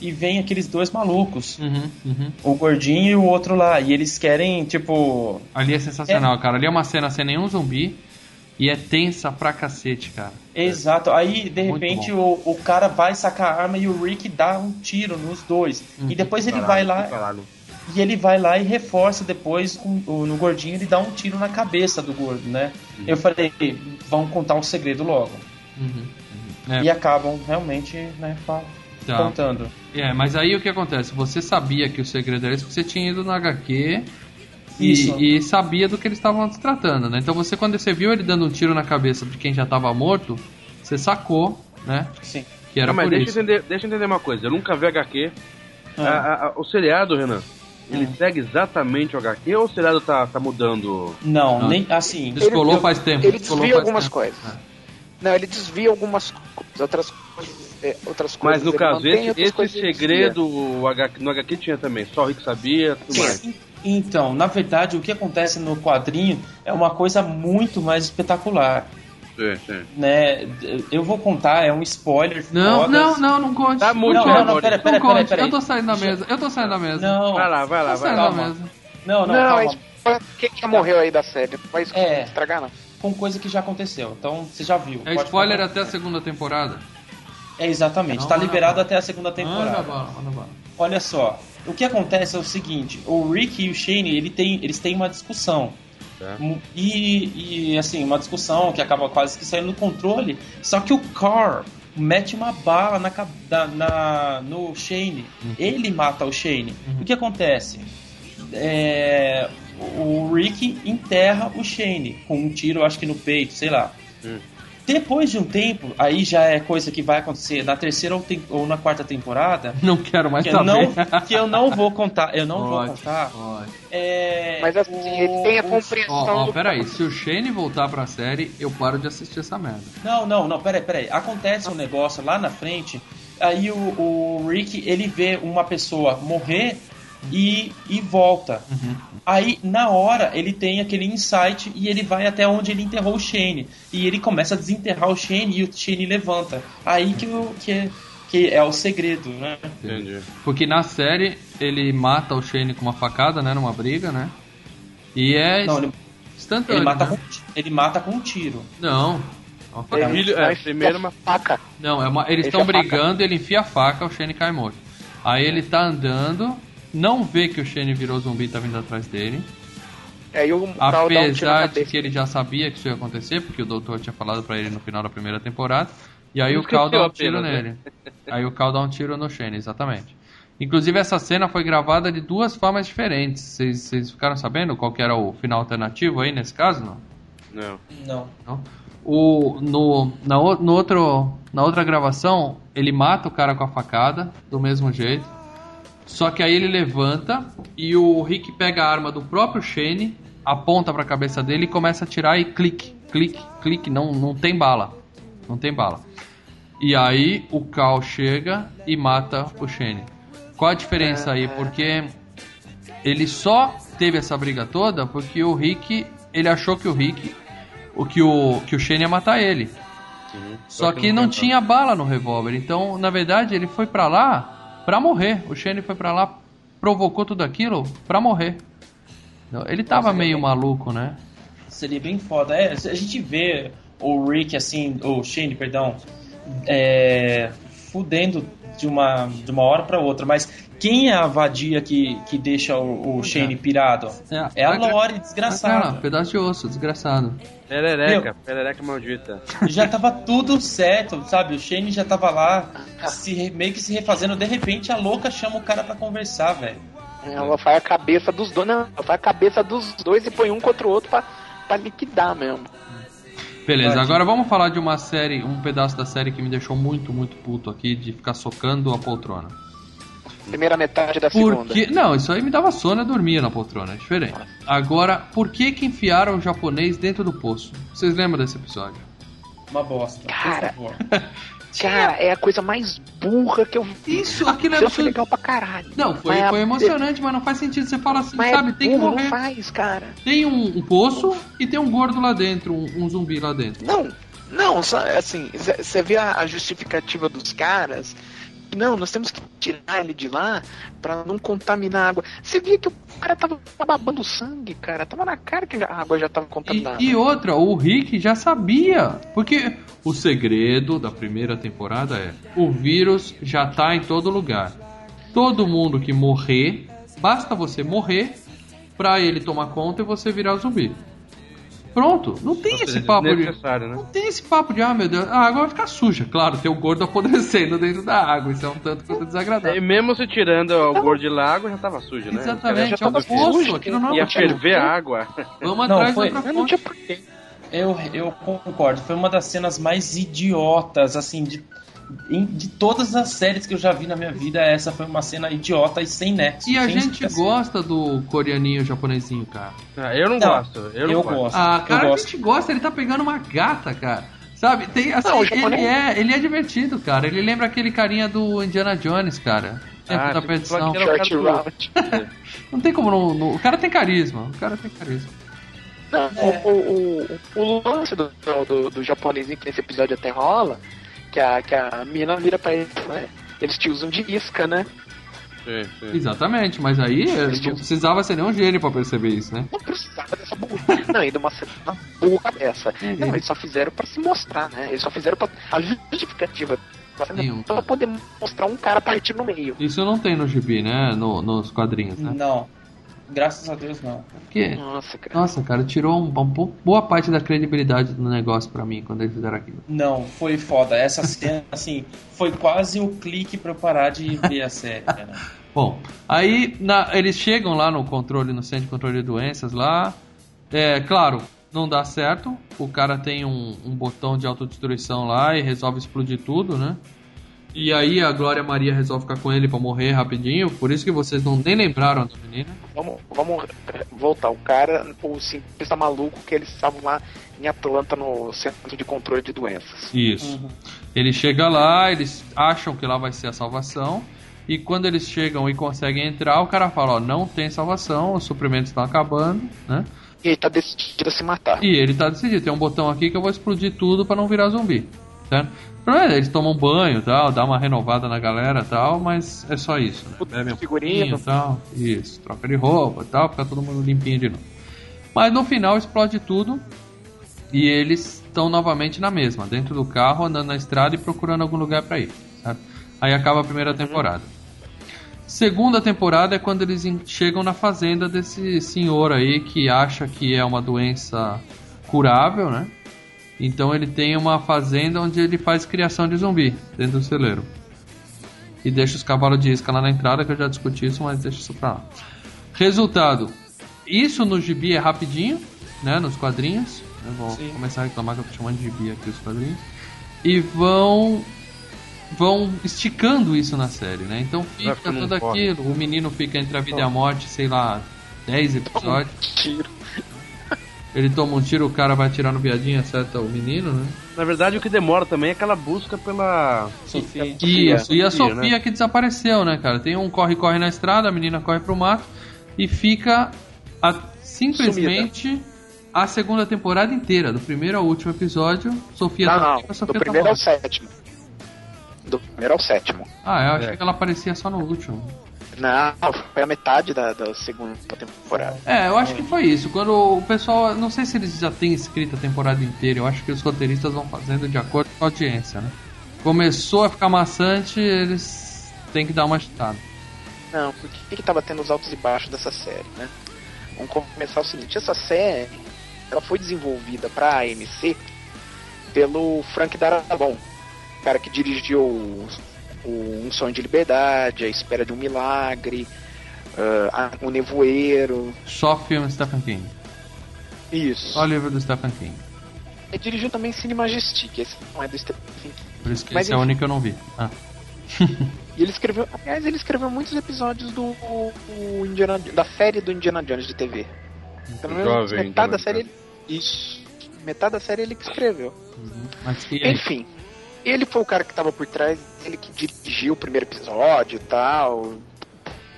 e vem aqueles dois malucos, Uhum, uhum. o gordinho e o outro lá, e eles querem, tipo, Ali é sensacional, cara. Ali é uma cena sem nenhum zumbi e é tensa pra cacete, cara. Exato. Aí, de Muito repente, o, o cara vai sacar a arma e o Rick dá um tiro nos dois. Uhum. E depois ele Caralho, vai lá caralho. e ele vai lá e reforça depois com, o- no gordinho, ele dá um tiro na cabeça do gordo, né? Eu falei, vão contar o segredo logo. Uhum, uhum. É, E acabam realmente, né, tá. contando. É, mas aí o que acontece? Você sabia que o segredo era isso porque você tinha ido no HQ. E, e sabia do que eles estavam se tratando, né? Então você, quando você viu ele dando um tiro na cabeça de quem já estava morto, você sacou, né? Sim. Que era Ah, mas por deixa isso. eu, entender, deixa eu entender uma coisa. Eu nunca vi HQ. Ah. A- a- a- o seriado, Renan, ele Hum. segue exatamente o HQ ou o seriado tá, tá mudando? Não, Não. nem assim. Descolou Ele- faz tempo. Ele desvia algumas tempo. coisas. É. Não, ele desvia algumas coisas, outras coisas. é, outras coisas Mas no caso, mantém, esse, esse segredo o HQ, no HQ tinha também. Só o Rick sabia, tudo Sim. mais. Então, na verdade, o que acontece no quadrinho é uma coisa muito mais espetacular. Sim, sim. né? Eu vou contar, é um spoiler. Não, foda. não, não, não conte. Tá muito Não, não, não, pera, Não pera, pera, conte. pera. Eu tô saindo da mesa. Eu tô saindo da mesa. Não, Vai lá, vai lá, vai lá. da calma. mesa. não, não, Não, calma. é. Quem já morreu aí da série? Não vai É. estragar, não. Com coisa que já aconteceu. Então, você já viu. É spoiler falar. até a segunda temporada. É, exatamente. Não, tá não, liberado não. até a segunda Manda temporada. bala, manda bala. Olha só. O que acontece é o seguinte: o Rick e o Shane, ele tem, eles têm uma discussão. Mu- E, e, assim, uma discussão que acaba quase que saindo do controle. Só que o Carr mete uma bala na, da- na- no Shane. Ele mata o Shane. O que acontece? é, o Rick enterra o Shane com um tiro, acho que no peito, sei lá. Hum. Depois de um tempo, aí já é coisa que vai acontecer na terceira ou, tem- ou na quarta temporada, Não quero mais que eu saber. não, que eu não vou contar, eu não vou Pode, contar. pode. É, Mas assim, ele tem a o- compreensão Ó, ó, do peraí, se o Shane voltar pra série, eu paro de assistir essa merda. Não, não, não, peraí, peraí. Acontece um negócio lá na frente, aí o, o Rick, ele vê uma pessoa morrer e, e volta. Aí, na hora, ele tem aquele insight e ele vai até onde ele enterrou o Shane. E ele começa a desenterrar o Shane e o Shane levanta. Aí que, o, que, é, que é o segredo, né? Entendi. Porque na série ele mata o Shane com uma facada, né? Numa briga, né? E é Não, ele, instantâneo. ele mata né? com, ele mata com um tiro. Não. Uma Ele é, primeiro uma- faca. Não, é uma- eles Ele estão brigando, ele enfia a faca, o Shane cai morto. Aí ele tá andando, não vê que o Shane virou zumbi e tá vindo atrás dele. Aí o Cal dá um Apesar de que ele já sabia que isso ia acontecer, porque o doutor tinha falado pra ele no final da primeira temporada. E aí o Cal dá um tiro apenas, né? nele. Aí o Cal dá um tiro no Shane, exatamente. Inclusive essa cena foi gravada de duas formas diferentes. Vocês ficaram sabendo qual que era o final alternativo aí nesse caso, não? Não. Não. Não? O, no, na, o- no outro, na outra gravação, ele mata o cara com a facada, do mesmo jeito. Só que aí ele levanta e o Rick pega a arma do próprio Shane, aponta pra cabeça dele e começa a atirar e clique, clique, clique, não, não tem bala. Não tem bala. E aí o Cal chega e mata o Shane. Qual a diferença aí? Porque ele só teve essa briga toda porque o Rick, ele achou que o Rick, o que o que o Shane ia matar ele. Só que não tinha bala no revólver. Então, na verdade, ele foi pra lá pra morrer. O Shane foi pra lá, provocou tudo aquilo pra morrer. Ele tava meio maluco, né? Seria bem foda. É, a gente vê o Rick, assim, o Shane, perdão, é, fudendo de uma, de uma hora pra outra, mas quem é a vadia que, que deixa o, o Shane pirado? É a Lore, Cara, desgraçada. pedaço de osso, desgraçado. Perereca, perereca maldita. Já tava tudo certo, sabe? O Shane já tava lá, se, meio que se refazendo. De repente a louca chama o cara pra conversar, velho. Ela faz a cabeça dos dois. Não, ela faz a cabeça dos dois e põe um contra o outro pra, pra liquidar mesmo. Beleza, agora vamos falar de uma série, um pedaço da série que me deixou muito, muito puto aqui, de ficar socando a poltrona. Primeira metade da segunda. Porque, não, isso aí me dava sono, eu dormia na poltrona, é diferente. Agora, por que que enfiaram o japonês dentro do poço? Vocês lembram desse episódio? Uma bosta. Cara. [LAUGHS] Cara, é a coisa mais burra que eu vi. Isso, aquilo é absurdo. legal pra caralho. Não, foi, Mas é- foi emocionante, mas não faz sentido. Você fala assim, Mas sabe, é tem que morrer. Não faz, cara. Tem um, um poço e tem um gordo lá dentro, um, um zumbi lá dentro. Não, não, assim, você vê a, a justificativa dos caras. Não, nós temos que tirar ele de lá pra não contaminar a água. Você via que o cara tava babando sangue, cara. Tava na cara que a água já tava E, contaminada. e outra, o Rick já sabia. Porque o segredo da primeira temporada é: o vírus já tá em todo lugar. Todo mundo que morrer, basta você morrer pra ele tomar conta e você virar zumbi. Pronto, não tem Ou esse seja, papo de. né? Não tem esse papo de, ah meu Deus, a água vai ficar suja. Claro, tem o gordo apodrecendo [LAUGHS] dentro da água. Isso é um tanto quanto E desagradável. mesmo se tirando o gordo de lago, já tava sujo, né? Exatamente, já é um poço. sujo, Aquilo não é Ia ferver a água. Vamos Não, atrás foi- de outra Mas não tinha porquê. Eu, eu concordo. Foi uma das cenas mais idiotas, assim, de, de todas as séries que eu já vi na minha vida. Essa foi uma cena idiota e sem nexo. E a sem gente explicação. gosta do coreaninho japonesinho, cara. Ah, eu não, Não, gosto. Eu, não Eu gosto. gosto. Ah, cara, eu a gosto. gente gosta, ele tá pegando uma gata, cara. Sabe, tem assim, Não, ele é, ele é divertido, cara. Ele lembra aquele carinha do Indiana Jones, cara. Tempo Ah, da perdição. cara do- round. [LAUGHS] Não tem como não, não- O cara tem carisma. O cara tem carisma. Não, É. o, o, o, o lance do, do, do japonesinho que nesse episódio até rola, que a, que a mina vira pra ele, né? Eles te usam de isca, né? Sim, sim. Exatamente, mas aí eh, não precisava ser nenhum gênio pra perceber isso, né? Não precisava dessa burra. Não, ainda uma cena burra dessa. Não, eles só fizeram pra se mostrar, né? Eles só fizeram pra. A justificativa Sim. pra poder mostrar um cara partindo no meio. Isso não tem no gibi, né? No- nos quadrinhos, né? Não. Graças a Deus não. Porque, Nossa, cara. nossa, cara, tirou um- uma bo- boa parte da credibilidade do negócio pra mim quando eles fizeram aquilo. Não, foi foda. Essa cena, [LAUGHS] assim, foi quase o clique pra eu parar de ver a série, cara. [LAUGHS] Bom, aí na- eles chegam lá no controle, no centro de controle de doenças lá. É, claro, não dá certo. O cara tem um, um botão de autodestruição lá e resolve explodir tudo, né? E aí a Glória Maria resolve ficar com ele pra morrer rapidinho. Por isso que vocês não nem lembraram da menina. Vamos, vamos eh, voltar. O cara, o cientista maluco que eles estavam lá em Atlanta no centro de controle de doenças. Isso. Ele chega lá, eles acham que lá vai ser a salvação. E quando eles chegam e conseguem entrar, o cara fala: Ó, não tem salvação, os suprimentos estão acabando, né? E ele tá decidido a se matar. E ele tá decidido, tem um botão aqui que eu vou explodir tudo pra não virar zumbi. Certo? É, Eles tomam banho tal, dá uma renovada na galera tal, mas é só isso. Né? Bebe um pouquinho, tal, isso, troca de roupa tal, fica todo mundo limpinho de novo. Mas no final explode tudo e eles estão novamente na mesma, dentro do carro, andando na estrada e procurando algum lugar pra ir. Aí acaba a primeira temporada. Segunda temporada é quando eles chegam na fazenda desse senhor aí que acha que é uma doença curável, né? Então ele tem uma fazenda onde ele faz criação de zumbi dentro do celeiro. E deixa os cavalos de isca lá na entrada, que eu já discuti isso, mas deixa isso pra lá. Resultado: isso no gibi é rapidinho, né? Nos quadrinhos. Eu vou Sim. começar a reclamar que eu tô chamando de gibi aqui os quadrinhos. E vão vão esticando isso na série, né? Então fica tudo aquilo. O menino fica entre a vida e a morte, sei lá, 10 episódios. Tiro. Ele toma um tiro, o cara vai atirar no viadinho, acerta o menino, né? Na verdade, o que demora também é aquela busca pela. Sofia. Isso, e a Sofia, Sofia né? que desapareceu, né, cara? Tem um corre-corre na estrada, a menina corre pro mato e fica a- simplesmente a segunda temporada inteira, do primeiro ao último episódio. Sofia Não, tá não. viva, Do Sofia tá primeiro ao sétimo. Do primeiro ao sétimo. Ah, eu achei É. que ela aparecia só no último. Não, foi a metade da, da segunda temporada. É, eu acho que foi isso. Quando o pessoal. Não sei se eles já têm escrito a temporada inteira, eu acho que os roteiristas vão fazendo de acordo com a audiência, né? Começou a ficar maçante, eles têm que dar uma agitada. Não, porque que que tava tendo os altos e baixos dessa série, né? Vamos começar o seguinte, essa série ela foi desenvolvida pra AMC pelo Frank Darabont, cara que dirigiu o, Um Sonho de Liberdade, A Espera de um Milagre, ah, a- O Nevoeiro, Só filme Stephen King. isso. Só livro do Stephen King. Ele dirigiu também Cine Majestic, esse não é do Stephen King. Por isso que Mas esse é o enfim. único que eu não vi. Ah. [LAUGHS] E ele escreveu, aliás, ele escreveu muitos episódios do, o Indiana, da série do Indiana Jones de TV. Pelo menos Jovem metade da série ele, isso. Metade da série ele que escreveu. Mas e aí? Ele foi o cara que tava por trás, ele que dirigiu o primeiro episódio e tal,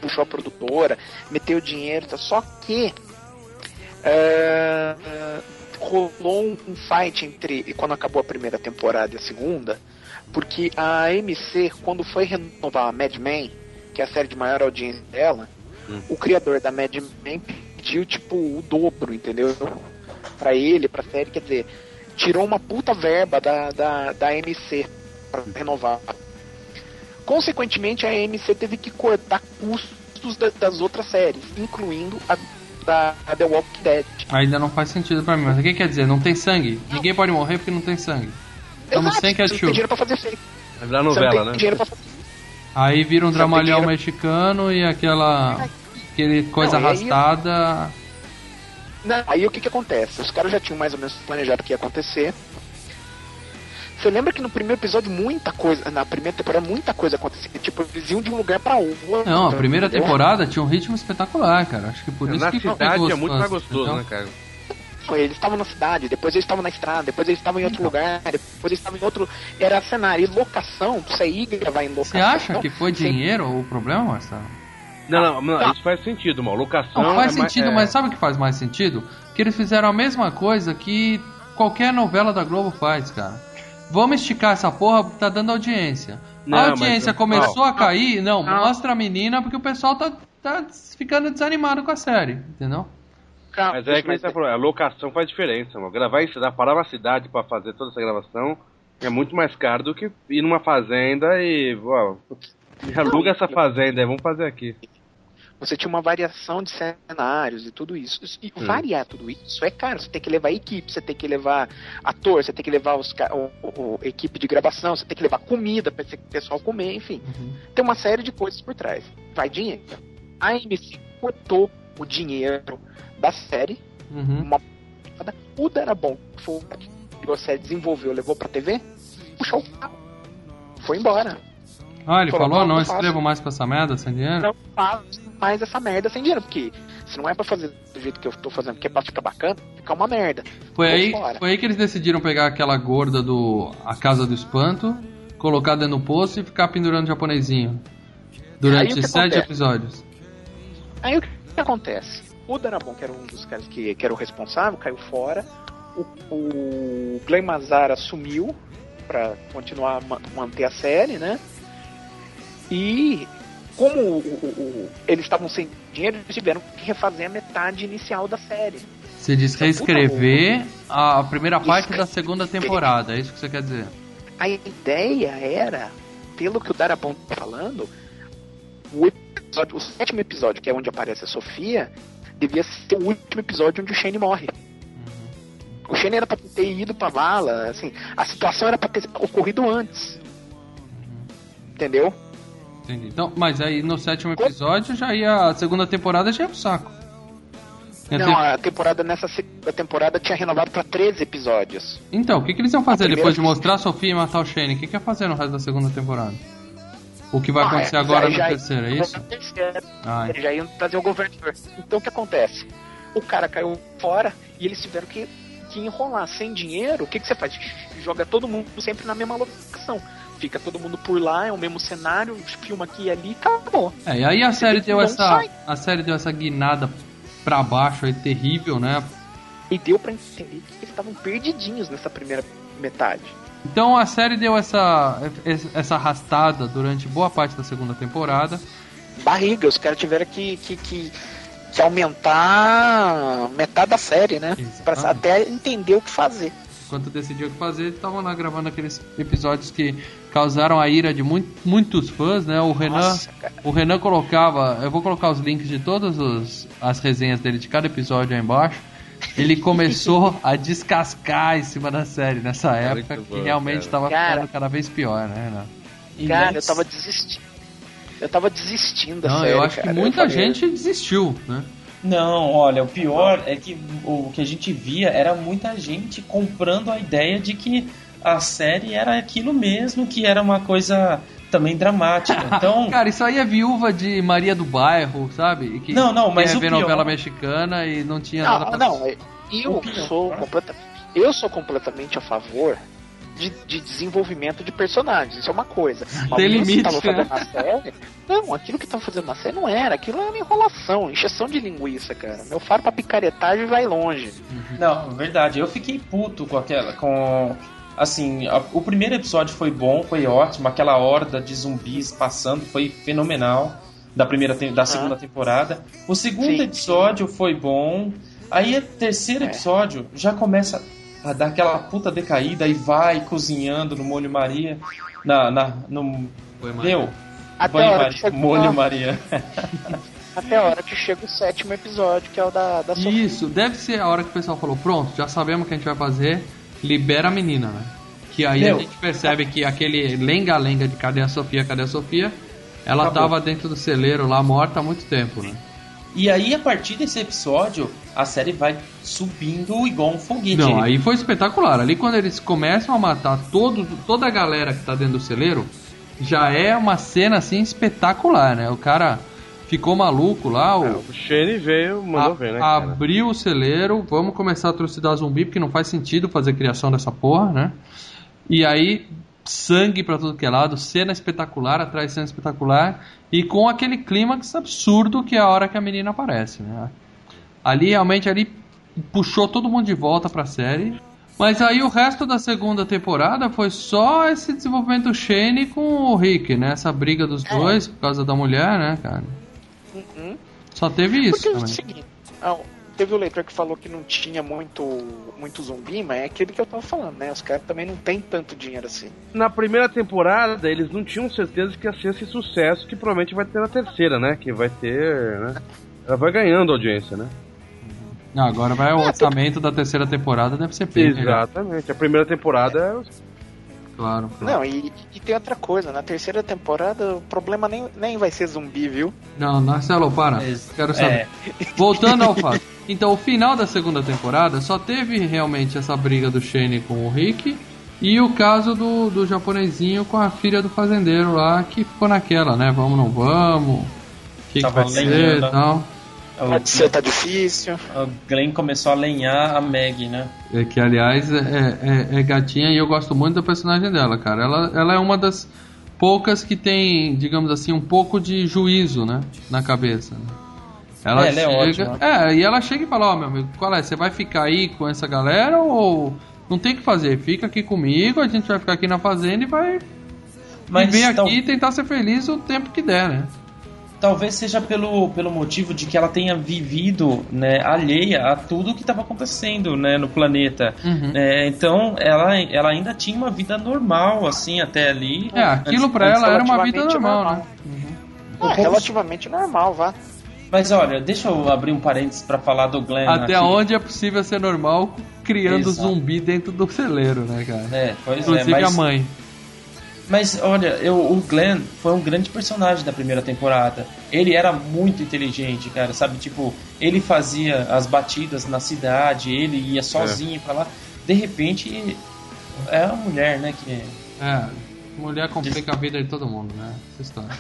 puxou a produtora, meteu dinheiro, e tal, só que é, rolou um, um fight entre e quando acabou a primeira temporada e a segunda, porque a AMC, quando foi renovar a Mad Men, que é a série de maior audiência dela, o criador da Mad Men pediu tipo o dobro, entendeu? Pra ele, pra série, quer dizer, tirou uma puta verba da, da, da AMC pra renovar. Consequentemente, a AMC teve que cortar custos da- das outras séries, incluindo a da a The Walking Dead. Ainda não faz sentido pra mim. Mas o que quer dizer? Não tem sangue? Ninguém pode morrer porque não tem sangue. Estamos Exato, sem não tem ketchup. dinheiro pra fazer. Vai virar não novela, né? dinheiro pra fazer Aí vira um dramalhão mexicano e aquela. Aquele coisa Não, aí- arrastada. Não, aí o que que acontece? Os caras já tinham mais ou menos planejado o que ia acontecer. Você lembra que no primeiro episódio muita coisa, na primeira temporada muita coisa acontecia, tipo, eles iam de um lugar pra outro. Não, a primeira entendeu? temporada tinha um ritmo espetacular, cara. Acho que por isso Na que ficou cidade é gostoso, muito mais gostoso, entendeu? né, cara? Eles estavam na cidade, depois eles estavam na estrada, depois eles estavam em outro lugar, depois eles estavam em outro. Era cenário. E locação, pra você ir gravar em locação. Você acha que foi dinheiro o problema, Marcelo? Não, não, não, Tá. isso faz sentido, mal. Locação. Não, faz é mais- sentido, é- mas sabe o que faz mais sentido? Que eles fizeram a mesma coisa que qualquer novela da Globo faz, cara. Vamos esticar essa porra porque tá dando audiência. Não, a mas- audiência não. começou a cair, não, Não. mostra a menina porque o pessoal tá, tá ficando desanimado com a série, entendeu? Calma, Mas é que a mas- gente tá falando, a locação faz diferença, mano. Gravar em cidade, parar uma cidade pra fazer toda essa gravação é muito mais caro do que ir numa fazenda e. Me aluga essa fazenda vamos fazer aqui. Você tinha uma variação de cenários e tudo isso. E Hum. variar tudo isso é caro. Você tem que levar equipe, você tem que levar ator, você tem que levar os, o, o- equipe de gravação, você tem que levar comida para o pessoal comer, enfim. Uhum. Tem uma série de coisas por trás. Vai dinheiro. A AMC cortou o dinheiro da série. Uhum. Uma o Darabon foi o que a série, desenvolveu, levou pra TV, puxou o carro. Foi embora. Ah, ele Falou, falou, não, faço. escrevo mais com essa merda sem dinheiro? Não faz mais essa merda sem dinheiro, porque se não é pra fazer do jeito que eu tô fazendo, que é pra ficar bacana, fica uma merda. Foi Vou aí, fora. foi aí que eles decidiram pegar aquela gorda do A Casa do Espanto, colocar dentro do poço e ficar pendurando japonesinho. Aí o Durante que sete acontece? episódios. Aí o que, que acontece? O Darabon, que era um dos caras que, que era o responsável, caiu fora. O, o Glenn Mazara sumiu pra continuar ma- manter a série, né? E como o- o- eles estavam sem dinheiro, eles tiveram que refazer a metade inicial da série. Você diz Puta reescrever a primeira parte cara. da segunda temporada, é isso que você quer dizer? A ideia era, pelo que o Darabon tá falando, o, episódio, o sétimo episódio, que é onde aparece a Sofia, devia ser o último episódio onde o Shane morre. O Shane era pra ter ido pra vala, assim, a situação era pra ter ocorrido antes. Entendeu? Entendi. Então, mas aí no sétimo episódio já ia. A segunda temporada já ia pro saco. Ia Não, ter- a temporada nessa segunda temporada tinha renovado pra 13 episódios. Então, o que, que eles iam fazer A depois de mostrar a Sofia e matar o Shane? O que, que ia fazer no resto da segunda temporada? O que vai Ah, acontecer é, agora já- terceiro, é isso? Na terceira, Ah, Eles já iam trazer o governador. Então o que acontece? O cara caiu fora e eles tiveram que, que enrolar sem dinheiro. O que, que você faz? Joga todo mundo sempre na mesma locação. Fica todo mundo por lá, é o mesmo cenário, filma aqui e ali, acabou. É, e aí a série deu essa. sai. A série deu essa guinada pra baixo aí terrível, né? E deu pra entender que eles estavam perdidinhos nessa primeira metade. Então a série deu essa, essa arrastada durante boa parte da segunda temporada. Barriga, os caras tiveram que, que, que, que aumentar metade da série, né? Pra até entender o que fazer. Enquanto decidiu o que fazer, estavam lá gravando aqueles episódios que causaram a ira de muito- muitos fãs, né? O Renan, Nossa, o Renan colocava, eu vou colocar os links de todas os- as resenhas dele de cada episódio aí embaixo. Ele [LAUGHS] começou a descascar em cima da série nessa época, muito que bom, realmente estava ficando cada vez pior, né, Renan? E Cara, eu tava desistindo. Eu tava desistindo da Não, série, eu acho cara. que muita gente desistiu, né? Não, olha, o pior é que o que a gente via era muita gente comprando a ideia de que a série era aquilo mesmo, que era uma coisa também dramática. [LAUGHS] Então, Cara, isso aí é viúva de Maria do Bairro, sabe? Que Não, não, mas quer o ver pior- novela mexicana e não tinha nada Não, pra não, eu sou completamente. Eu sou completamente a favor de, de desenvolvimento de personagens. Isso é uma coisa. Mas Tem que limite, tava fazendo né? na série. Não, aquilo que tava fazendo na série não era. Aquilo era enrolação, encheção de linguiça, cara. Meu faro pra picaretagem vai longe. não, verdade, eu fiquei puto com aquela com assim, a- o primeiro episódio foi bom, foi ótimo, aquela horda de zumbis passando foi fenomenal da primeira da segunda temporada. O segundo Sim. episódio foi bom. Aí o terceiro É. episódio já começa a dar aquela puta decaída e vai cozinhando no molho Maria, na, na no meu Até banho a, hora Maria, que chega, molho Maria. [LAUGHS] até a hora que chega o sétimo episódio, que é o da, da Sofia. Isso, deve ser a hora que o pessoal falou, pronto, já sabemos o que a gente vai fazer, libera a menina, né? Que aí Meu. a gente percebe que aquele lenga-lenga de cadê a Sofia, cadê a Sofia, ela Acabou. tava dentro do celeiro lá morta há muito tempo, né? E aí, a partir desse episódio, a série vai subindo igual um foguete. Não, aí foi espetacular. Ali quando eles começam a matar todo, toda a galera que tá dentro do celeiro, já é uma cena assim espetacular, né? O cara ficou maluco lá, o, O Shane veio, mandou A- ver, né, cara? abriu o celeiro, vamos começar a trucidar zumbi, porque não faz sentido fazer criação dessa porra, né? E aí, sangue pra tudo que é lado, cena espetacular, atrás cena espetacular, e com aquele clímax absurdo que é a hora que a menina aparece, né? Ali, realmente, ali puxou todo mundo de volta pra série. Mas aí o resto da segunda temporada foi só esse desenvolvimento do Shane com o Rick, né? Essa briga dos dois por causa da mulher, né, cara? Uhum. Só teve isso Porque é o seguinte, teve o leitor que falou que não tinha muito, muito zumbi, mas é aquele que eu tava falando, né? Os caras também não tem tanto dinheiro assim. Na primeira temporada, eles não tinham certeza que ia ser esse sucesso que provavelmente vai ter na terceira, né? Que vai ter, né? Ela vai ganhando audiência, né? Não, agora vai o orçamento da terceira temporada, deve ser melhor. Exatamente. A primeira temporada é Claro, claro. Não, e, e tem outra coisa, na terceira temporada o problema nem, nem vai ser zumbi, viu? Não, Marcelo, para. Mas- Quero saber. É, [LAUGHS] Voltando ao fato. Então, o final da segunda temporada só teve realmente essa briga do Shane com o Rick e o caso do, do japonesinho com a filha do fazendeiro lá, que ficou naquela, né? Vamos, não vamos. O que, que vai ser e tal. Pode ser, tá difícil. o Glenn começou a lenhar a Meg, né? É, que, aliás, é, é- é gatinha e eu gosto muito da personagem dela, cara. Ela, ela é uma das poucas que tem, digamos assim, um pouco de juízo, né? Na cabeça. né? Ela, É, ela é chega, ótima. é, e ela chega e fala, ó, meu amigo, qual é? Você vai ficar aí com essa galera ou não tem o que fazer? Fica aqui comigo, a gente vai ficar aqui na fazenda e vai Mas viver tal- aqui e tentar ser feliz o tempo que der, né? Talvez seja pelo, pelo motivo de que ela tenha vivido né, alheia a tudo que estava acontecendo né, no planeta. Uhum. É, então ela, ela ainda tinha uma vida normal, assim, até ali. É, aquilo antes ela era uma vida normal, normal. né? Ah, relativamente normal, vá. Mas olha, deixa eu abrir um parênteses pra falar do Glenn. Até aqui. onde é possível ser normal criando Exato. zumbi dentro do celeiro, né, cara? É, pois é, Inclusive mas, a mãe. Mas olha, eu, o Glenn foi um grande personagem da primeira temporada. Ele era muito inteligente, cara, sabe? Tipo, ele fazia as batidas na cidade, ele ia sozinho pra lá. De repente, é a mulher, né, que É, mulher complica a vida de todo mundo, né? Essa história.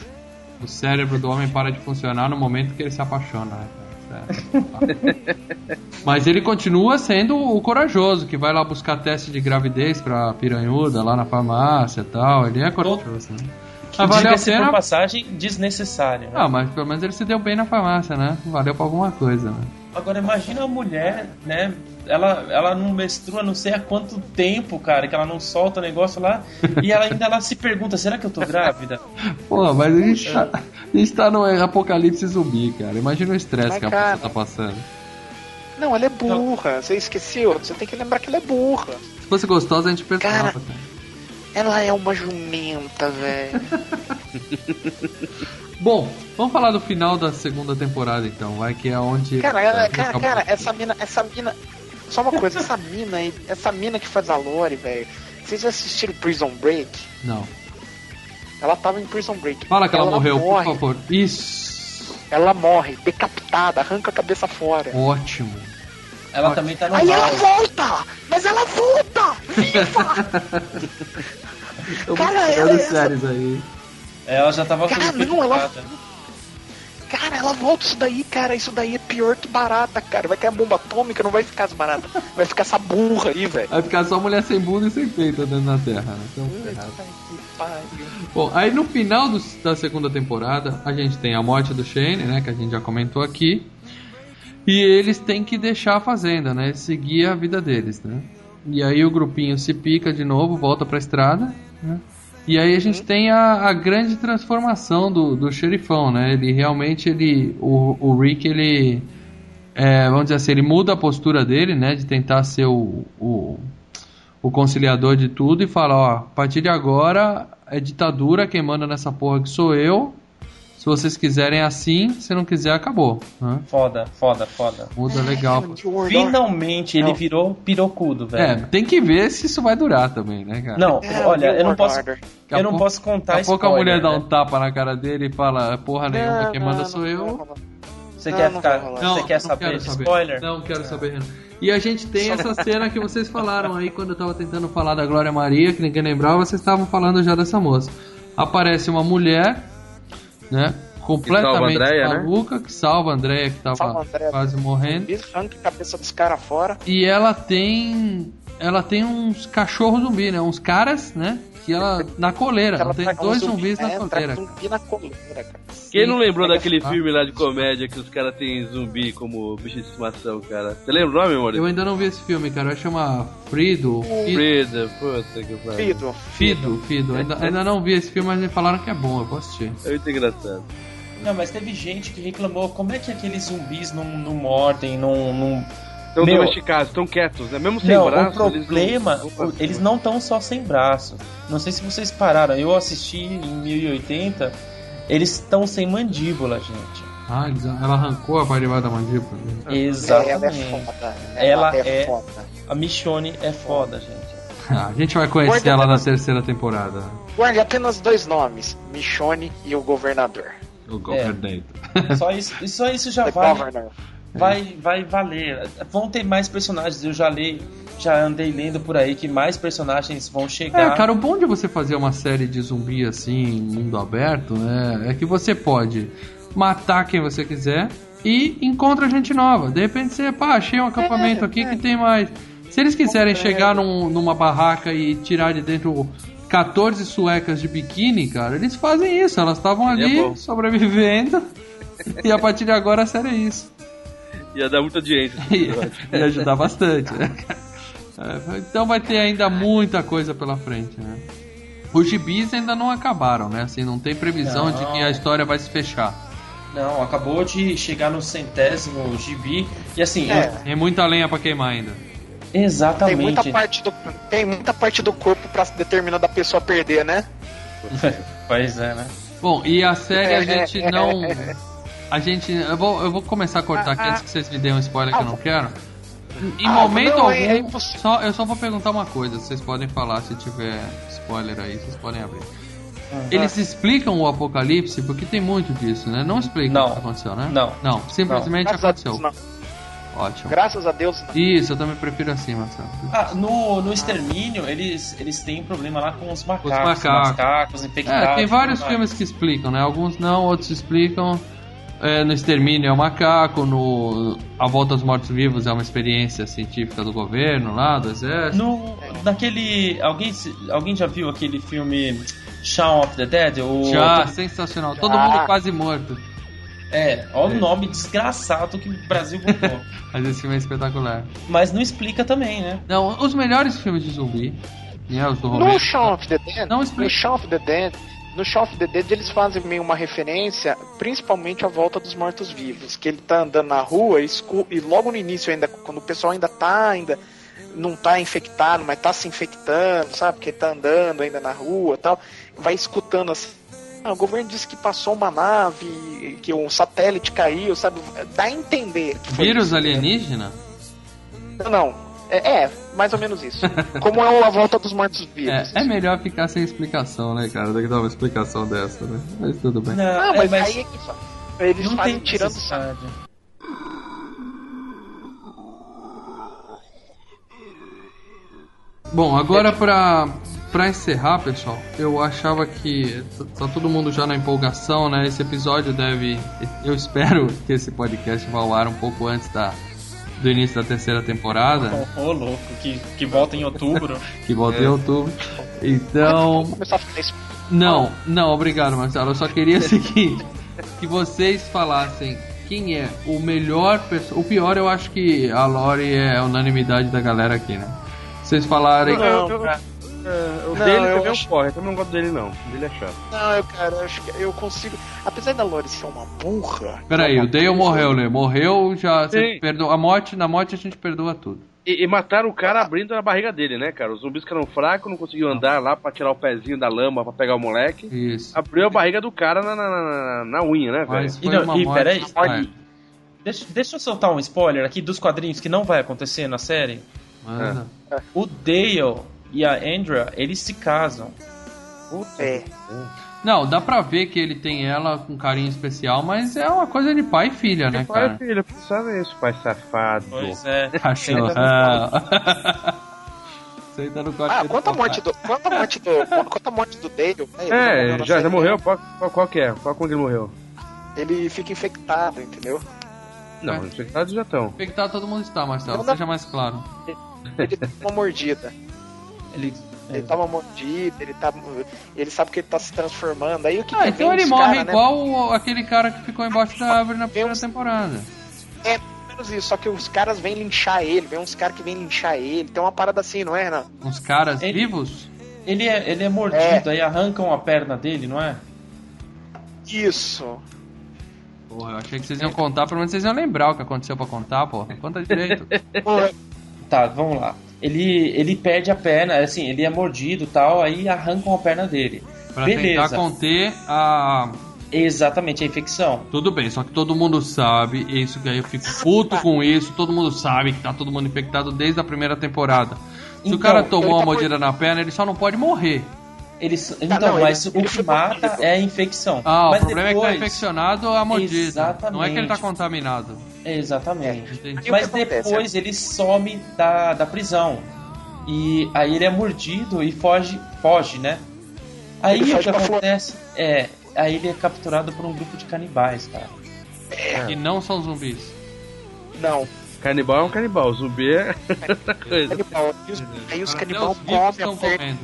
O cérebro do homem para de funcionar no momento que ele se apaixona, né? cara? [LAUGHS] Mas ele continua sendo o corajoso, que vai lá buscar teste de gravidez pra piranhuda lá na farmácia e tal. Ele é corajoso, né? que valeu a diga-se por pena. passagem desnecessária. né? Ah, mas pelo menos ele se deu bem na farmácia, né? Valeu pra alguma coisa, né? Agora imagina a mulher, né? Ela, ela não menstrua não sei há quanto tempo, cara, que ela não solta o negócio lá. e ela ainda ela se pergunta, será que eu tô grávida? Pô, mas a gente, tá, a gente tá no apocalipse zumbi, cara. Imagina o estresse que a cara, pessoa tá passando. Não, ela é burra. Você esqueceu? Você tem que lembrar que ela é burra. Se fosse gostosa, a gente pensava, Cara, cara. Ela é uma jumenta, velho. [LAUGHS] Bom, vamos falar do final da segunda temporada então, vai que é onde. Cara, ela- cara, acabou. cara, essa mina, essa mina. Só uma coisa, essa mina aí, essa mina que faz a Lore, velho. Vocês já assistiram Prison Break? Não. Ela tava em Prison Break. Fala que ela, morreu, morre, por favor. Isso. Ela morre, decapitada, arranca a cabeça fora. Ótimo. Ela também tá no Aí ela volta! Mas ela volta! Viva! [LAUGHS] Eu Cara, ela- séries aí. Ela já tava Cara, não, ela-. Cara, ela volta isso daí, cara. Isso daí é pior que barata, cara. Vai ter a bomba atômica, não vai ficar as baratas. Vai ficar essa burra aí, velho. Vai ficar só mulher sem bunda e sem peito andando na Terra, né? Então. Bom, aí no final do- da segunda temporada, a gente tem a morte do Shane, né? Que a gente já comentou aqui. E eles têm que deixar a fazenda, né? Seguir a vida deles, né? E aí o grupinho se pica de novo, volta pra estrada, né? E aí a gente tem a, a grande transformação do, do xerifão, né? Ele realmente, ele, o, o Rick, ele, é, vamos dizer assim, ele muda a postura dele, né? De tentar ser o, o, o conciliador de tudo e fala, ó, a partir de agora é ditadura, quem manda nessa porra que sou eu. Se vocês quiserem assim, se não quiser, acabou. né? Foda, foda, foda. Muda legal. Finalmente ele Não. virou pirocudo, É, velho. tem que ver se isso vai durar também, né, cara? Não, É, olha, eu não posso, Order. Daqui a eu não pouco- posso contar Daqui a pouco a mulher dá né? um tapa na cara dele e fala, porra nenhuma, quem manda sou eu. Você Não, quer não ficar. Não, você quer não saber saber. spoiler? Não quero saber. E a gente tem essa cena que vocês falaram aí quando eu tava tentando falar da Glória Maria, que ninguém lembrava, vocês estavam falando já dessa moça. Aparece uma mulher, né? Completamente Andréia, né? maluca, que salva a Andréia, que tava Salva Andréia. quase morrendo. Arranca a cabeça dos caras fora. E ela tem. Ela tem uns cachorros zumbi, né? Uns caras, né? Que ela. [LAUGHS] Na coleira. Ela, tem dois zumbi, zumbis na é, coleira. um zumbi na coleira, cara. Quem não lembrou daquele filme lá de comédia que os caras têm zumbi como bicho de estimação, cara? Você lembra o nome, amor? Eu ainda não vi esse filme, cara. Chama Frido. Fido. Frida, puta que pariu. Fido. Fido, Fido. Ainda, ainda não vi esse filme, mas me falaram que é bom. Eu vou assistir. É muito engraçado. Não, mas teve gente que reclamou como é que aqueles zumbis não, não mordem, não. não... Estão Meu- domesticados, estão quietos, né? Mesmo sem Não, braço, o problema, eles não estão só sem braço. Não sei se vocês pararam, eu assisti em 1080, eles estão sem mandíbula, gente. Ah, ela arrancou a parte de baixo da mandíbula. Ela é Exatamente. foda. Ela é- foda. A Michonne é foda, gente. Ah, a gente vai conhecer Guarda ela na apenas- terceira temporada. Guarde apenas dois nomes: Michonne e o governador. O Governator. Só isso, só isso já The vai, vai, valer. Vão ter mais personagens, eu já li, já andei lendo por aí que mais personagens vão chegar. É, cara, o bom de você fazer uma série de zumbi assim, em mundo aberto, né, é que você pode matar quem você quiser e encontra gente nova. De repente você, pá, achei um acampamento aqui que tem mais. Se eles quiserem chegar num- numa barraca e tirar de dentro 14 suecas de biquíni, cara, eles fazem isso. Elas estavam ali bom. sobrevivendo. [LAUGHS] e a partir de agora a série é isso. Ia dar muita audiência. Ia, [LAUGHS] ia ajudar bastante, né? É, então vai ter ainda muita coisa pela frente, né? Os gibis ainda não acabaram, né? Assim, não tem previsão Não. de que a história vai se fechar. Não, acabou de chegar no centésimo gibi. E assim, É. Tem muita lenha pra queimar ainda. eu- Tem exatamente. muita, parte do, tem muita parte do corpo pra determinar da pessoa perder, né? [LAUGHS] pois é, né? Bom, e a série a É, gente é, não. [LAUGHS] é, A gente. Eu vou, eu vou começar a cortar aqui antes que vocês me deem um spoiler que eu não quero. Em Ah, momento não, é- é algum, impossível. só, eu só vou perguntar uma coisa, vocês podem falar se tiver spoiler aí, vocês podem abrir. Eles explicam o apocalipse porque tem muito disso, né? Não explicam Não. o que aconteceu, né? Não. Não, simplesmente a aconteceu. Deus, não. Ótimo. Graças a Deus, não. Isso, eu também prefiro assim, Marcelo. Ah, no, no extermínio, eles, eles têm problema lá com os macacos. macacos. macacos infectados. É, tem vários filmes que explicam, né? Alguns não, outros explicam. É, no Extermínio é o macaco, no A Volta aos Mortos-Vivos é uma experiência científica do governo lá, do exército. No, naquele. Alguém, alguém já viu aquele filme Shaun of the Dead? O, Já, sensacional. Todo mundo quase morto. É, olha É. o nome desgraçado que o Brasil botou. [LAUGHS] Mas esse filme é espetacular. Mas não explica também, né? Não, os melhores filmes de zumbi, né, os do No. Shaun of the Dead, Não explica. no Shaun of the Dead, no Shaun of the Dead eles fazem meio uma referência, principalmente à volta dos mortos-vivos, que ele tá andando na rua e, e logo no início ainda, quando o pessoal ainda tá ainda não tá infectado, mas tá se infectando, sabe? Porque ele tá andando ainda na rua, e tal, vai escutando assim ah, o governo disse que passou uma nave, que um satélite caiu, sabe? Dá a entender. que foi Vírus isso, alienígena? Não, não. É, é, mais ou menos isso. Como é a volta dos mortos-vivos. É, é melhor ficar sem explicação, né, cara? Do que dar uma explicação dessa, né? Mas tudo bem. Não, Não, é, mas, mas aí é que fa- eles não fazem tem tirando necessidade. Bom, agora pra, pra encerrar, pessoal, eu achava que tá todo mundo já na empolgação, né? Esse episódio deve. Eu espero que esse podcast vá ao ar um pouco antes da, do início da terceira temporada, Ô, louco, que, que volta em outubro. [LAUGHS] que volta em outubro. Então. começar a fazer isso. Não, não, obrigado, Marcelo. Eu só queria o seguinte: que vocês falassem quem é o melhor O pior, eu acho que a Lore é a unanimidade da galera aqui, né? Vocês falarem. Não, eu- é, o Não, dele eu também é acho- porre, eu também não gosto dele não. O dele é chato. Não, eu, cara, eu acho que eu consigo. Apesar da Lori ser uma burra. Peraí, uma o Dale morreu, né? Morreu, já. Perdoa. A morte, na morte a gente perdoa tudo. E, e mataram o cara abrindo a barriga dele, né, cara? Os zumbis ficaram fracos, não conseguiam andar lá pra tirar o pezinho da lama pra pegar o moleque. Isso. Abriu a barriga do cara na, na, na, na unha, né, velho? E não, e peraí, Ah, Deixa, deixa eu soltar um spoiler aqui dos quadrinhos que não vai acontecer na série. manda. O Dale e a Andrea, eles se casam. É. Não, dá pra ver que ele tem ela com carinho especial, mas é uma coisa de pai e filha, né, pai, cara? filho, sabe isso, pai safado. Pois é. [LAUGHS] [LAUGHS] No quarto. Ah, quanto a morte do. Quanto a morte do. Quanto a morte do Dale, né, É, já, já morreu? Qual, qual, qual que é? Qual quando ele morreu? Ele fica infectado, entendeu? Não, É. infectados já estão. Infectado todo mundo está, Marcelo. Não Seja mais claro. Ele tem uma mordida. Ele, Ele tava mordido, ele tá. Ele sabe que ele tá se transformando. Aí o que Ah, que então vem ele morre cara, né? igual o- aquele cara que ficou embaixo da árvore na primeira uns- temporada. É, menos isso. Só que os caras vêm linchar ele, vem uns caras que vêm linchar ele. Tem uma parada assim, não é, Renan? Uns caras Ele- vivos? ele, é, ele é mordido, aí arrancam a perna dele, não é? Isso. Porra, eu achei que vocês iam contar, pelo menos vocês iam lembrar o que aconteceu pra contar, porra. Conta direito. [LAUGHS] Tá, vamos lá. Ele, ele perde a perna, assim, ele é mordido e tal, aí arrancam a perna dele. Pra Beleza. tentar conter a. Exatamente, a infecção. Tudo bem, só que todo mundo sabe, isso que aí eu fico puto com isso, todo mundo sabe que tá todo mundo infectado desde a primeira temporada. Se o Então, cara tomou ele uma tá mordida na perna, ele só não pode morrer. Ele, então, não, ele- mas ele o que mata é a infecção. Ah, mas o problema é que tá depois- infeccionado a mordida. Não é que ele tá Exatamente. contaminado. Exatamente. Que Mas depois ele some da, da prisão. E aí ele é mordido e foge, foge, né? Aí Ele o que acontece é. Aí ele é capturado por um grupo de canibais, cara. E não são zumbis. Não, Canibal é um canibal, zumbi é [LAUGHS] outra coisa. canibal. E os- aí os canibal vivos comem a perna. comendo.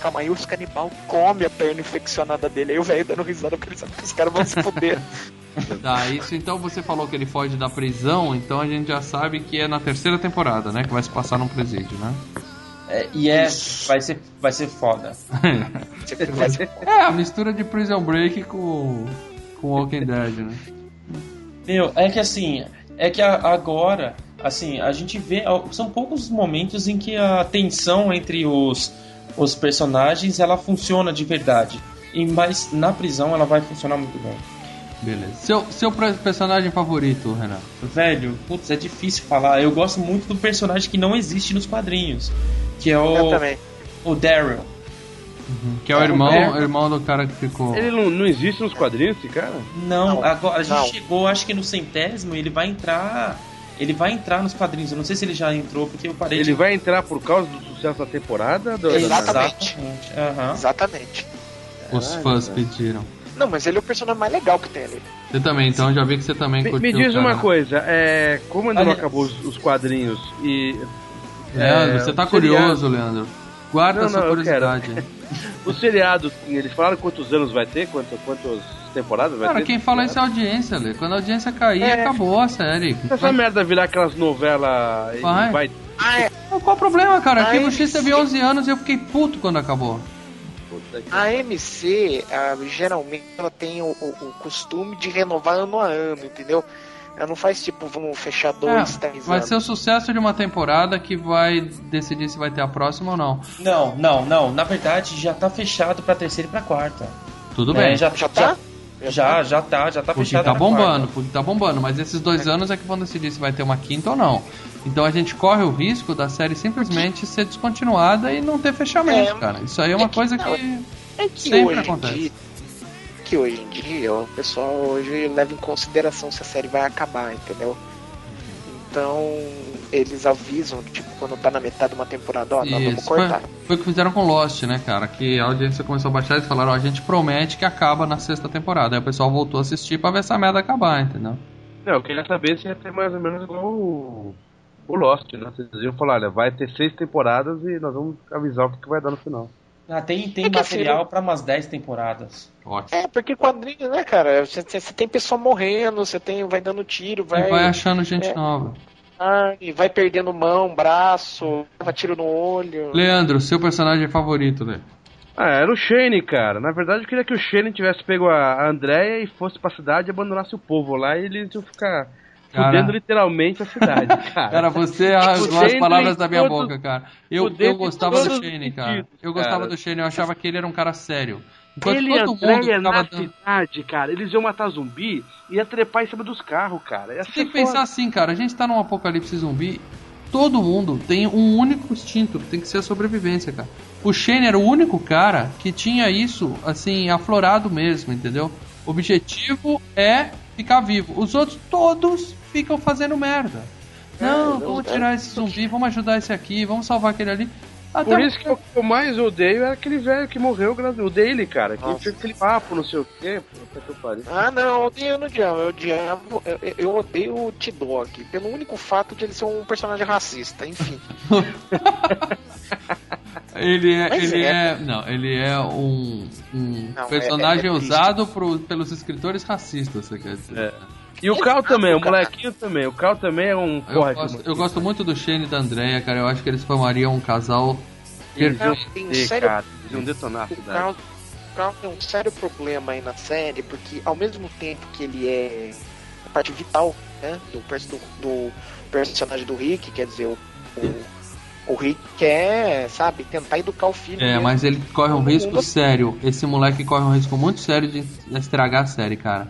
Calma. Aí os canibal comem a perna infeccionada dele. Aí o velho dando risada porque ele sabe que os caras vão se foder. [LAUGHS] Tá, isso então você falou que ele foge da prisão, então a gente já sabe que é na terceira temporada, né? Que vai se passar num presídio, né? É, e é. Vai ser, vai ser foda. [LAUGHS] É, a mistura de Prison Break com, com Walking Dead, né? Meu, é que assim, é que a- agora, assim, a gente vê. São poucos os momentos em que a tensão entre os, os personagens ela funciona de verdade. E, mas na prisão ela vai funcionar muito bem. Beleza. Seu, seu personagem favorito, Renato? Velho, putz, é difícil falar. Eu gosto muito do personagem que não existe nos quadrinhos. Que é Eu o, também. o Daryl. Que é o É, irmão, é. irmão do cara que ficou. Ele não, não existe nos quadrinhos, esse cara? Não, Não, agora a gente não. chegou, acho que no centésimo, ele vai entrar. Ele vai entrar nos quadrinhos. Eu não sei se ele já entrou, porque eu parei Ele de. vai entrar por causa do sucesso da temporada? Do, Exatamente. Exatamente. Aham. Exatamente. Os fãs pediram. Não, mas ele é o personagem mais legal que tem ali. Você também, então já vi que você também Me, curtiu. me diz cara. uma coisa, é, como ainda não acabou os, os quadrinhos e. Leandro, é, você tá o seriado- curioso, Leandro. Guarda Não, sua não, eu curiosidade. [LAUGHS] O seriado, eles falaram quantos anos vai ter? Quanto, quantas temporadas vai Cara, quem fala isso é a audiência, Lê. Quando a audiência cair, É. acabou a série. Se essa merda virar aquelas novelas Vai. vai. Ah, é. Qual o problema, cara? Aqui no X teve sim. 11 anos e eu fiquei puto quando acabou. A MC, ah, geralmente, ela tem o, o- o costume de renovar ano a ano, entendeu? Ela não faz tipo, vamos fechar dois, É, três vai anos. ser o sucesso de uma temporada que vai decidir se vai ter a próxima ou não. Não, não, não. Na verdade, já tá fechado pra terceira e pra quarta. Tudo É, bem. já, Já tá? Já, já tá, já tá Porque fechado. tá pra bombando, porque tá bombando, mas esses dois anos é que vão decidir se vai ter uma quinta ou não. Então a gente corre o risco da série simplesmente ser descontinuada e não ter fechamento, É, cara. Isso aí é uma é que coisa não, que. É que Sempre acontece. dia. Que hoje em dia o pessoal hoje leva em consideração se a série vai acabar, entendeu? Então eles avisam, tipo, quando tá na metade de uma temporada, ó, nós vamos Isso, foi, cortar. foi o que fizeram com Lost, né, cara? Que a audiência começou a baixar e falaram, ó, a gente promete que acaba na sexta temporada. Aí o pessoal voltou a assistir pra ver essa merda acabar, entendeu? Não, eu queria saber se ia ter mais ou menos igual o, o Lost, né? Vocês iam falar, olha, vai ter seis temporadas e nós vamos avisar o que, que vai dar no final. Ah, tem tem É assim, material pra umas 10 temporadas. Ótimo. É, porque quadrinho, né, cara? Você, você- tem pessoa morrendo, você tem, vai dando tiro, vai. E vai achando gente é. nova. carne, vai perdendo mão, braço, leva tiro no olho. Leandro, seu personagem favorito, Lê? Ah, era o Shane, cara. Na verdade, eu queria que o Shane tivesse pego a a Andrea e fosse pra cidade e abandonasse o povo lá e eles iam ficar Cara. fudendo literalmente a cidade, [LAUGHS] cara. Cara, você arrancou as Fudendo palavras da minha todos- boca, cara. Eu, eu gostava do Shane, cara. Eu gostava cara. do Shane, eu achava que ele era um cara sério. Enquanto Ele todo mundo na dando... cidade, cara, eles iam matar zumbi e ia trepar em cima dos carros, cara. Ia Você tem que pensar assim, cara, a gente tá num apocalipse zumbi, todo mundo tem um único instinto, que tem que ser a sobrevivência, cara. O Shane era o único cara que tinha isso, assim, aflorado mesmo, entendeu? O objetivo é ficar vivo. Os outros todos ficam fazendo merda. Não, não, vamos é. tirar esse zumbi, vamos ajudar esse aqui, vamos salvar aquele ali. Até Por isso que eu, que eu mais odeio é aquele velho que morreu, o dele, cara. Que Nossa. tinha aquele papo, não sei o quê. Puta que pariu. Ah, não, eu odeio no diabo. Eu, odiavo, eu, eu odeio o T-Dog, pelo único fato de ele ser um personagem racista, enfim. [LAUGHS] Ele é, Mas ele é. é, não, ele é um, um Não, personagem é- é usado pro- pelos escritores racistas, você quer dizer? É. E o Cal também, o molequinho também. O Cal também é um Eu gosto, eu gosto muito do Shane e da Andrea, cara. Eu acho que eles formariam um casal perfeito. Tem fuder, sério- cara. Iam detonar O Crown tem um sério problema aí na série, porque ao mesmo tempo que ele é a parte vital né, do, do, do personagem do Rick, quer dizer, o, o, o Rick quer, sabe, tentar educar o filho. É, mesmo. mas ele corre um risco mundo- sério. Esse moleque corre um risco muito sério de estragar a série, cara.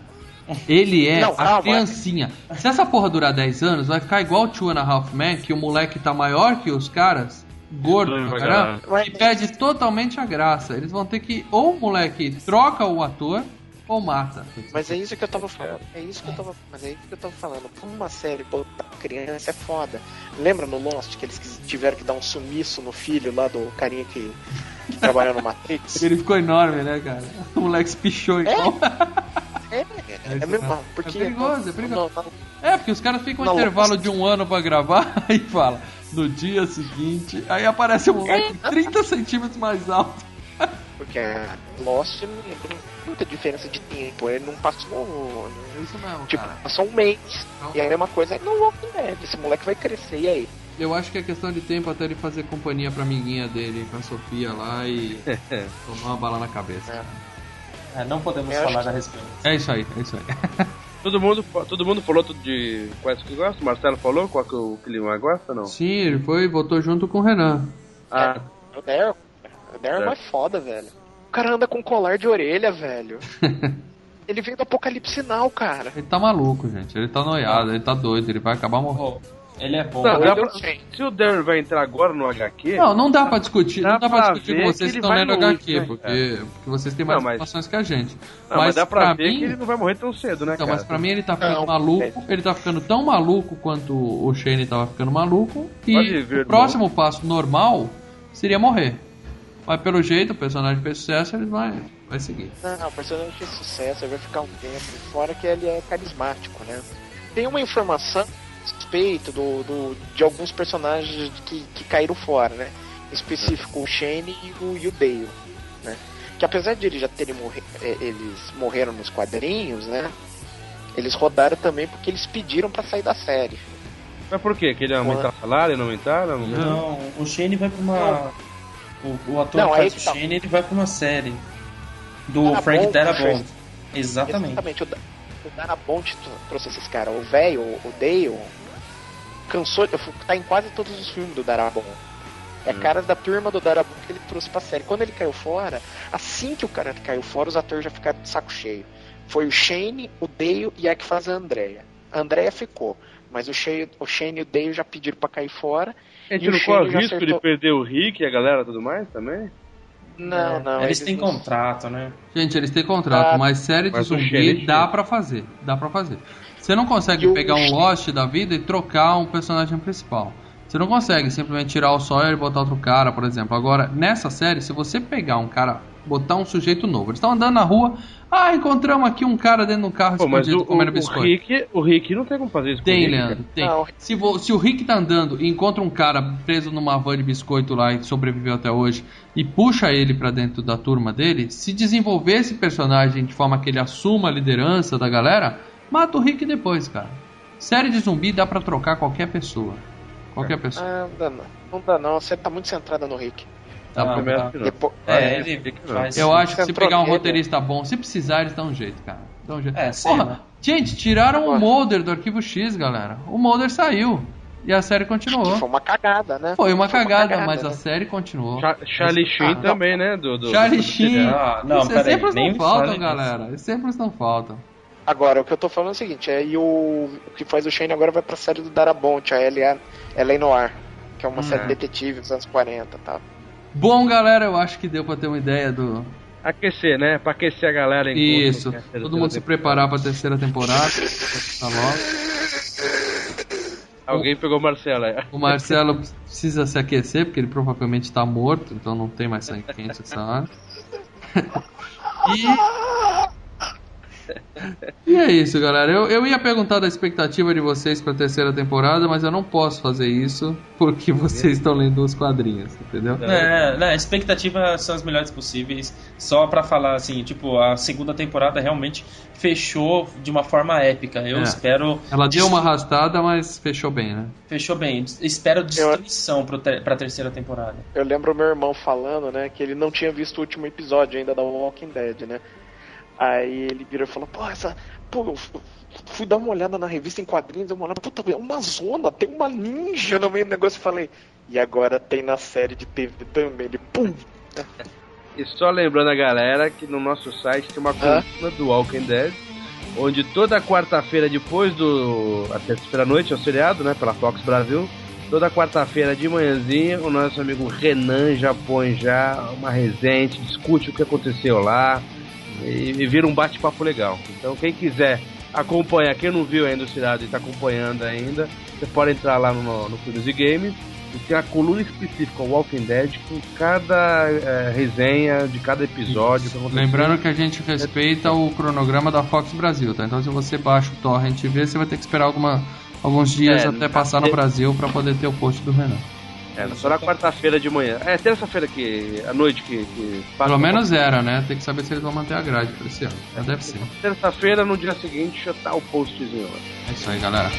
Ele é Não, a criancinha. Se essa porra durar 10 anos, vai ficar igual o Two and a Half Men, que o moleque tá maior que os caras, gordo pra caramba, e perde totalmente a graça. Eles vão ter que, ou o moleque troca o ator, ou mata. Mas é isso que eu tava falando. É isso que eu tava. Mas é isso que eu tava falando. Como uma série botar criança é foda. Lembra no Lost que eles tiveram que dar um sumiço no filho lá do carinha que, que trabalhou no Matrix? [LAUGHS] Ele ficou enorme, né, cara? O moleque se pichou igual. É, é, é mesmo. Porque É perigoso, é perigoso. Não, não, É, porque os caras ficam um Não, intervalo de um ano pra gravar [LAUGHS] e fala no dia seguinte, aí aparece um moleque 30 centímetros mais alto. porque a Lost não tem muita diferença de tempo. Ele não passou. É isso mesmo, Tipo, cara. passou um mês. Não. E aí é uma coisa no Walking Dead. Esse moleque vai crescer, e aí? Eu acho que é questão de tempo até ele fazer companhia pra amiguinha dele, com a Sofia lá e [LAUGHS] tomar uma bala na cabeça. É. É, não podemos Eu falar que- a respeito. É isso aí, é isso aí. [LAUGHS] Todo mundo, todo mundo falou tudo de quais que gosta? O Marcelo falou qual que o mais gosta não? Sim, ele foi e votou junto com o Renan. Ah, O Daryl. O Daryl é É. mais foda, velho. O cara anda com colar de orelha, velho. [LAUGHS] Ele veio do Apocalipse Now, cara. Ele tá maluco, gente. Ele tá noiado, ele tá doido, ele vai acabar morrendo. Oh, ele é bom. Não, Não, pra- não se o Darren vai entrar agora no HQ, Não, não dá pra discutir, Dá não dá pra pra discutir com vocês que estão lendo longe, HQ, né, porque, porque vocês têm mais Não, mas- informações que a gente. não, mas, dá pra, pra ver mim, que ele não vai morrer tão cedo, né, Então, cara? mas pra mim ele tá ficando Não, maluco, ele tá ficando tão maluco quanto o Shane tava ficando maluco, e ver, o próximo passo normal seria morrer. Mas pelo jeito, o personagem fez sucesso, ele vai, vai seguir. Não, o personagem fez sucesso, ele vai ficar um tempo. Fora que ele é carismático, né? Tem uma informação respeito do, do- de alguns personagens que, que caíram fora, né? Em específico, o Shane e o, e o Dale, né? Que apesar de eles já terem morre, eh, eles morreram nos quadrinhos, né? Eles rodaram também porque eles pediram pra sair da série. Mas por quê? Que ele ia aumentar o salário, não aumentaram? Não. Não, o Shane vai pra uma. O, o ator Não, que faz o tá. Shane ele vai pra uma série. Do Darabont, Frank Darabont. fez. Exatamente. Exatamente. O, o Darabont tr- trouxe esses caras. O velho, o Dale, cansou. Tá em quase todos os filmes do Darabont. É caras da turma do Darabont que ele trouxe pra série. Quando ele caiu fora, assim que o cara caiu fora, os atores já ficaram de saco cheio. Foi o Shane, o Dale e a que faz a Andrea. A Andrea ficou. Mas o Shane, o Shane e o Dale já pediram pra cair fora. A gente E o não corre risco acertou- de perder o Rick e a galera e tudo mais também? Não, não. É, Eles têm não- contrato, né? Gente, eles têm contrato, Ah, mas série de mas o zumbi dá pra fazer. Dá pra fazer. Você não consegue E o pegar um Lost da vida e trocar um personagem principal. Você não consegue simplesmente tirar o Sawyer e botar outro cara, por exemplo. Agora, nessa série, se você pegar um cara, botar um sujeito novo, eles estão andando na rua, ah, encontramos aqui um cara dentro de um carro Pô, escondido o, o, comendo o biscoito. Rick, o Rick não tem como fazer isso com o Tem, Leandro, tem. Se, vo- se o Rick tá andando e encontra um cara preso numa van de biscoito lá e sobreviveu até hoje e puxa ele pra dentro da turma dele, se desenvolver esse personagem de forma que ele assuma a liderança da galera, mata o Rick depois, cara. Série de zumbi dá pra trocar qualquer pessoa. Qualquer pessoa. Ah, não dá não. Não dá não. Você tá muito centrada no Rick. Pra- tá. não. Depois, Ah, É, Rick ele faz. Eu acho que se pegar um roteirista bom, se precisar, eles dão um jeito, cara. Dão um jeito. É, sei Porra, lá. gente, tiraram o Agora. Mulder do arquivo X, galera. O Mulder saiu. E a série continuou. que foi uma cagada, né? Foi uma cagada, mas né? a série continuou. Cha- Charlie Sheen Ah, não. também, né? Do, do, Charlie Sheen. Ah, não, peraí, exemplos nem não faltam, galera. Exemplos não faltam. Agora, o que eu tô falando é o seguinte, é, e o, o que faz o Shane agora vai pra série do Darabont, a L.A. L.A. Noir, que é uma Hum, série é. de detetive dos anos 40 e tal. Bom, galera, eu acho que deu pra ter uma ideia do. Aquecer, né? Pra aquecer a galera enquanto Isso. quer ter- Todo mundo se preparar pra terceira temporada. [LAUGHS] Tá logo. Alguém pegou o Marcelo aí. O Marcelo precisa se aquecer, porque ele provavelmente tá morto, então não tem mais sangue quente essa hora. [LAUGHS] E. E é isso, galera. Eu, eu ia perguntar da expectativa de vocês pra terceira temporada, mas eu não posso fazer isso porque vocês estão lendo os quadrinhos, entendeu? É, né, a expectativa são as melhores possíveis. Só pra falar assim, tipo, a segunda temporada realmente fechou de uma forma épica. Eu É. espero. Ela deu uma arrastada, mas fechou bem, né? Fechou bem. Espero destruição pro ter, pra terceira temporada. Eu lembro meu irmão falando, né, que ele não tinha visto o último episódio ainda da Walking Dead, né? Aí ele virou e falou, pô, essa. Pô, eu fu- fui dar uma olhada na revista em quadrinhos, eu uma olhada, puta, é uma zona, tem uma ninja no meio do negócio. Eu falei, e agora tem na série de TV também. Ele, pum! E só lembrando a galera que no nosso site tem uma coluna do Walking Dead, onde toda quarta-feira, depois do. a terça-feira à noite, é o seriado, né? Pela Fox Brasil. Toda quarta-feira de manhãzinha, o nosso amigo Renan já põe já uma resenha, discute o que aconteceu lá e, e vira um bate-papo legal. Então quem quiser acompanhar, quem não viu ainda o seriado e está acompanhando ainda, você pode entrar lá no, no e Games e tem a coluna específica Walking Dead com cada eh, resenha de cada episódio. que. Lembrando que a gente respeita o cronograma da Fox Brasil, tá? Então se você baixa o torrent e vê, você vai ter que esperar alguma, alguns dias É, até passar no é- Brasil pra poder ter o post do Renan. É, só na quarta-feira de manhã. É, terça-feira que. à noite que. que Pelo menos era, né? Tem que saber se eles vão manter a grade pra esse ano. Já deve ser. Terça-feira, no dia seguinte, já tá o postzinho lá. É isso aí, galera.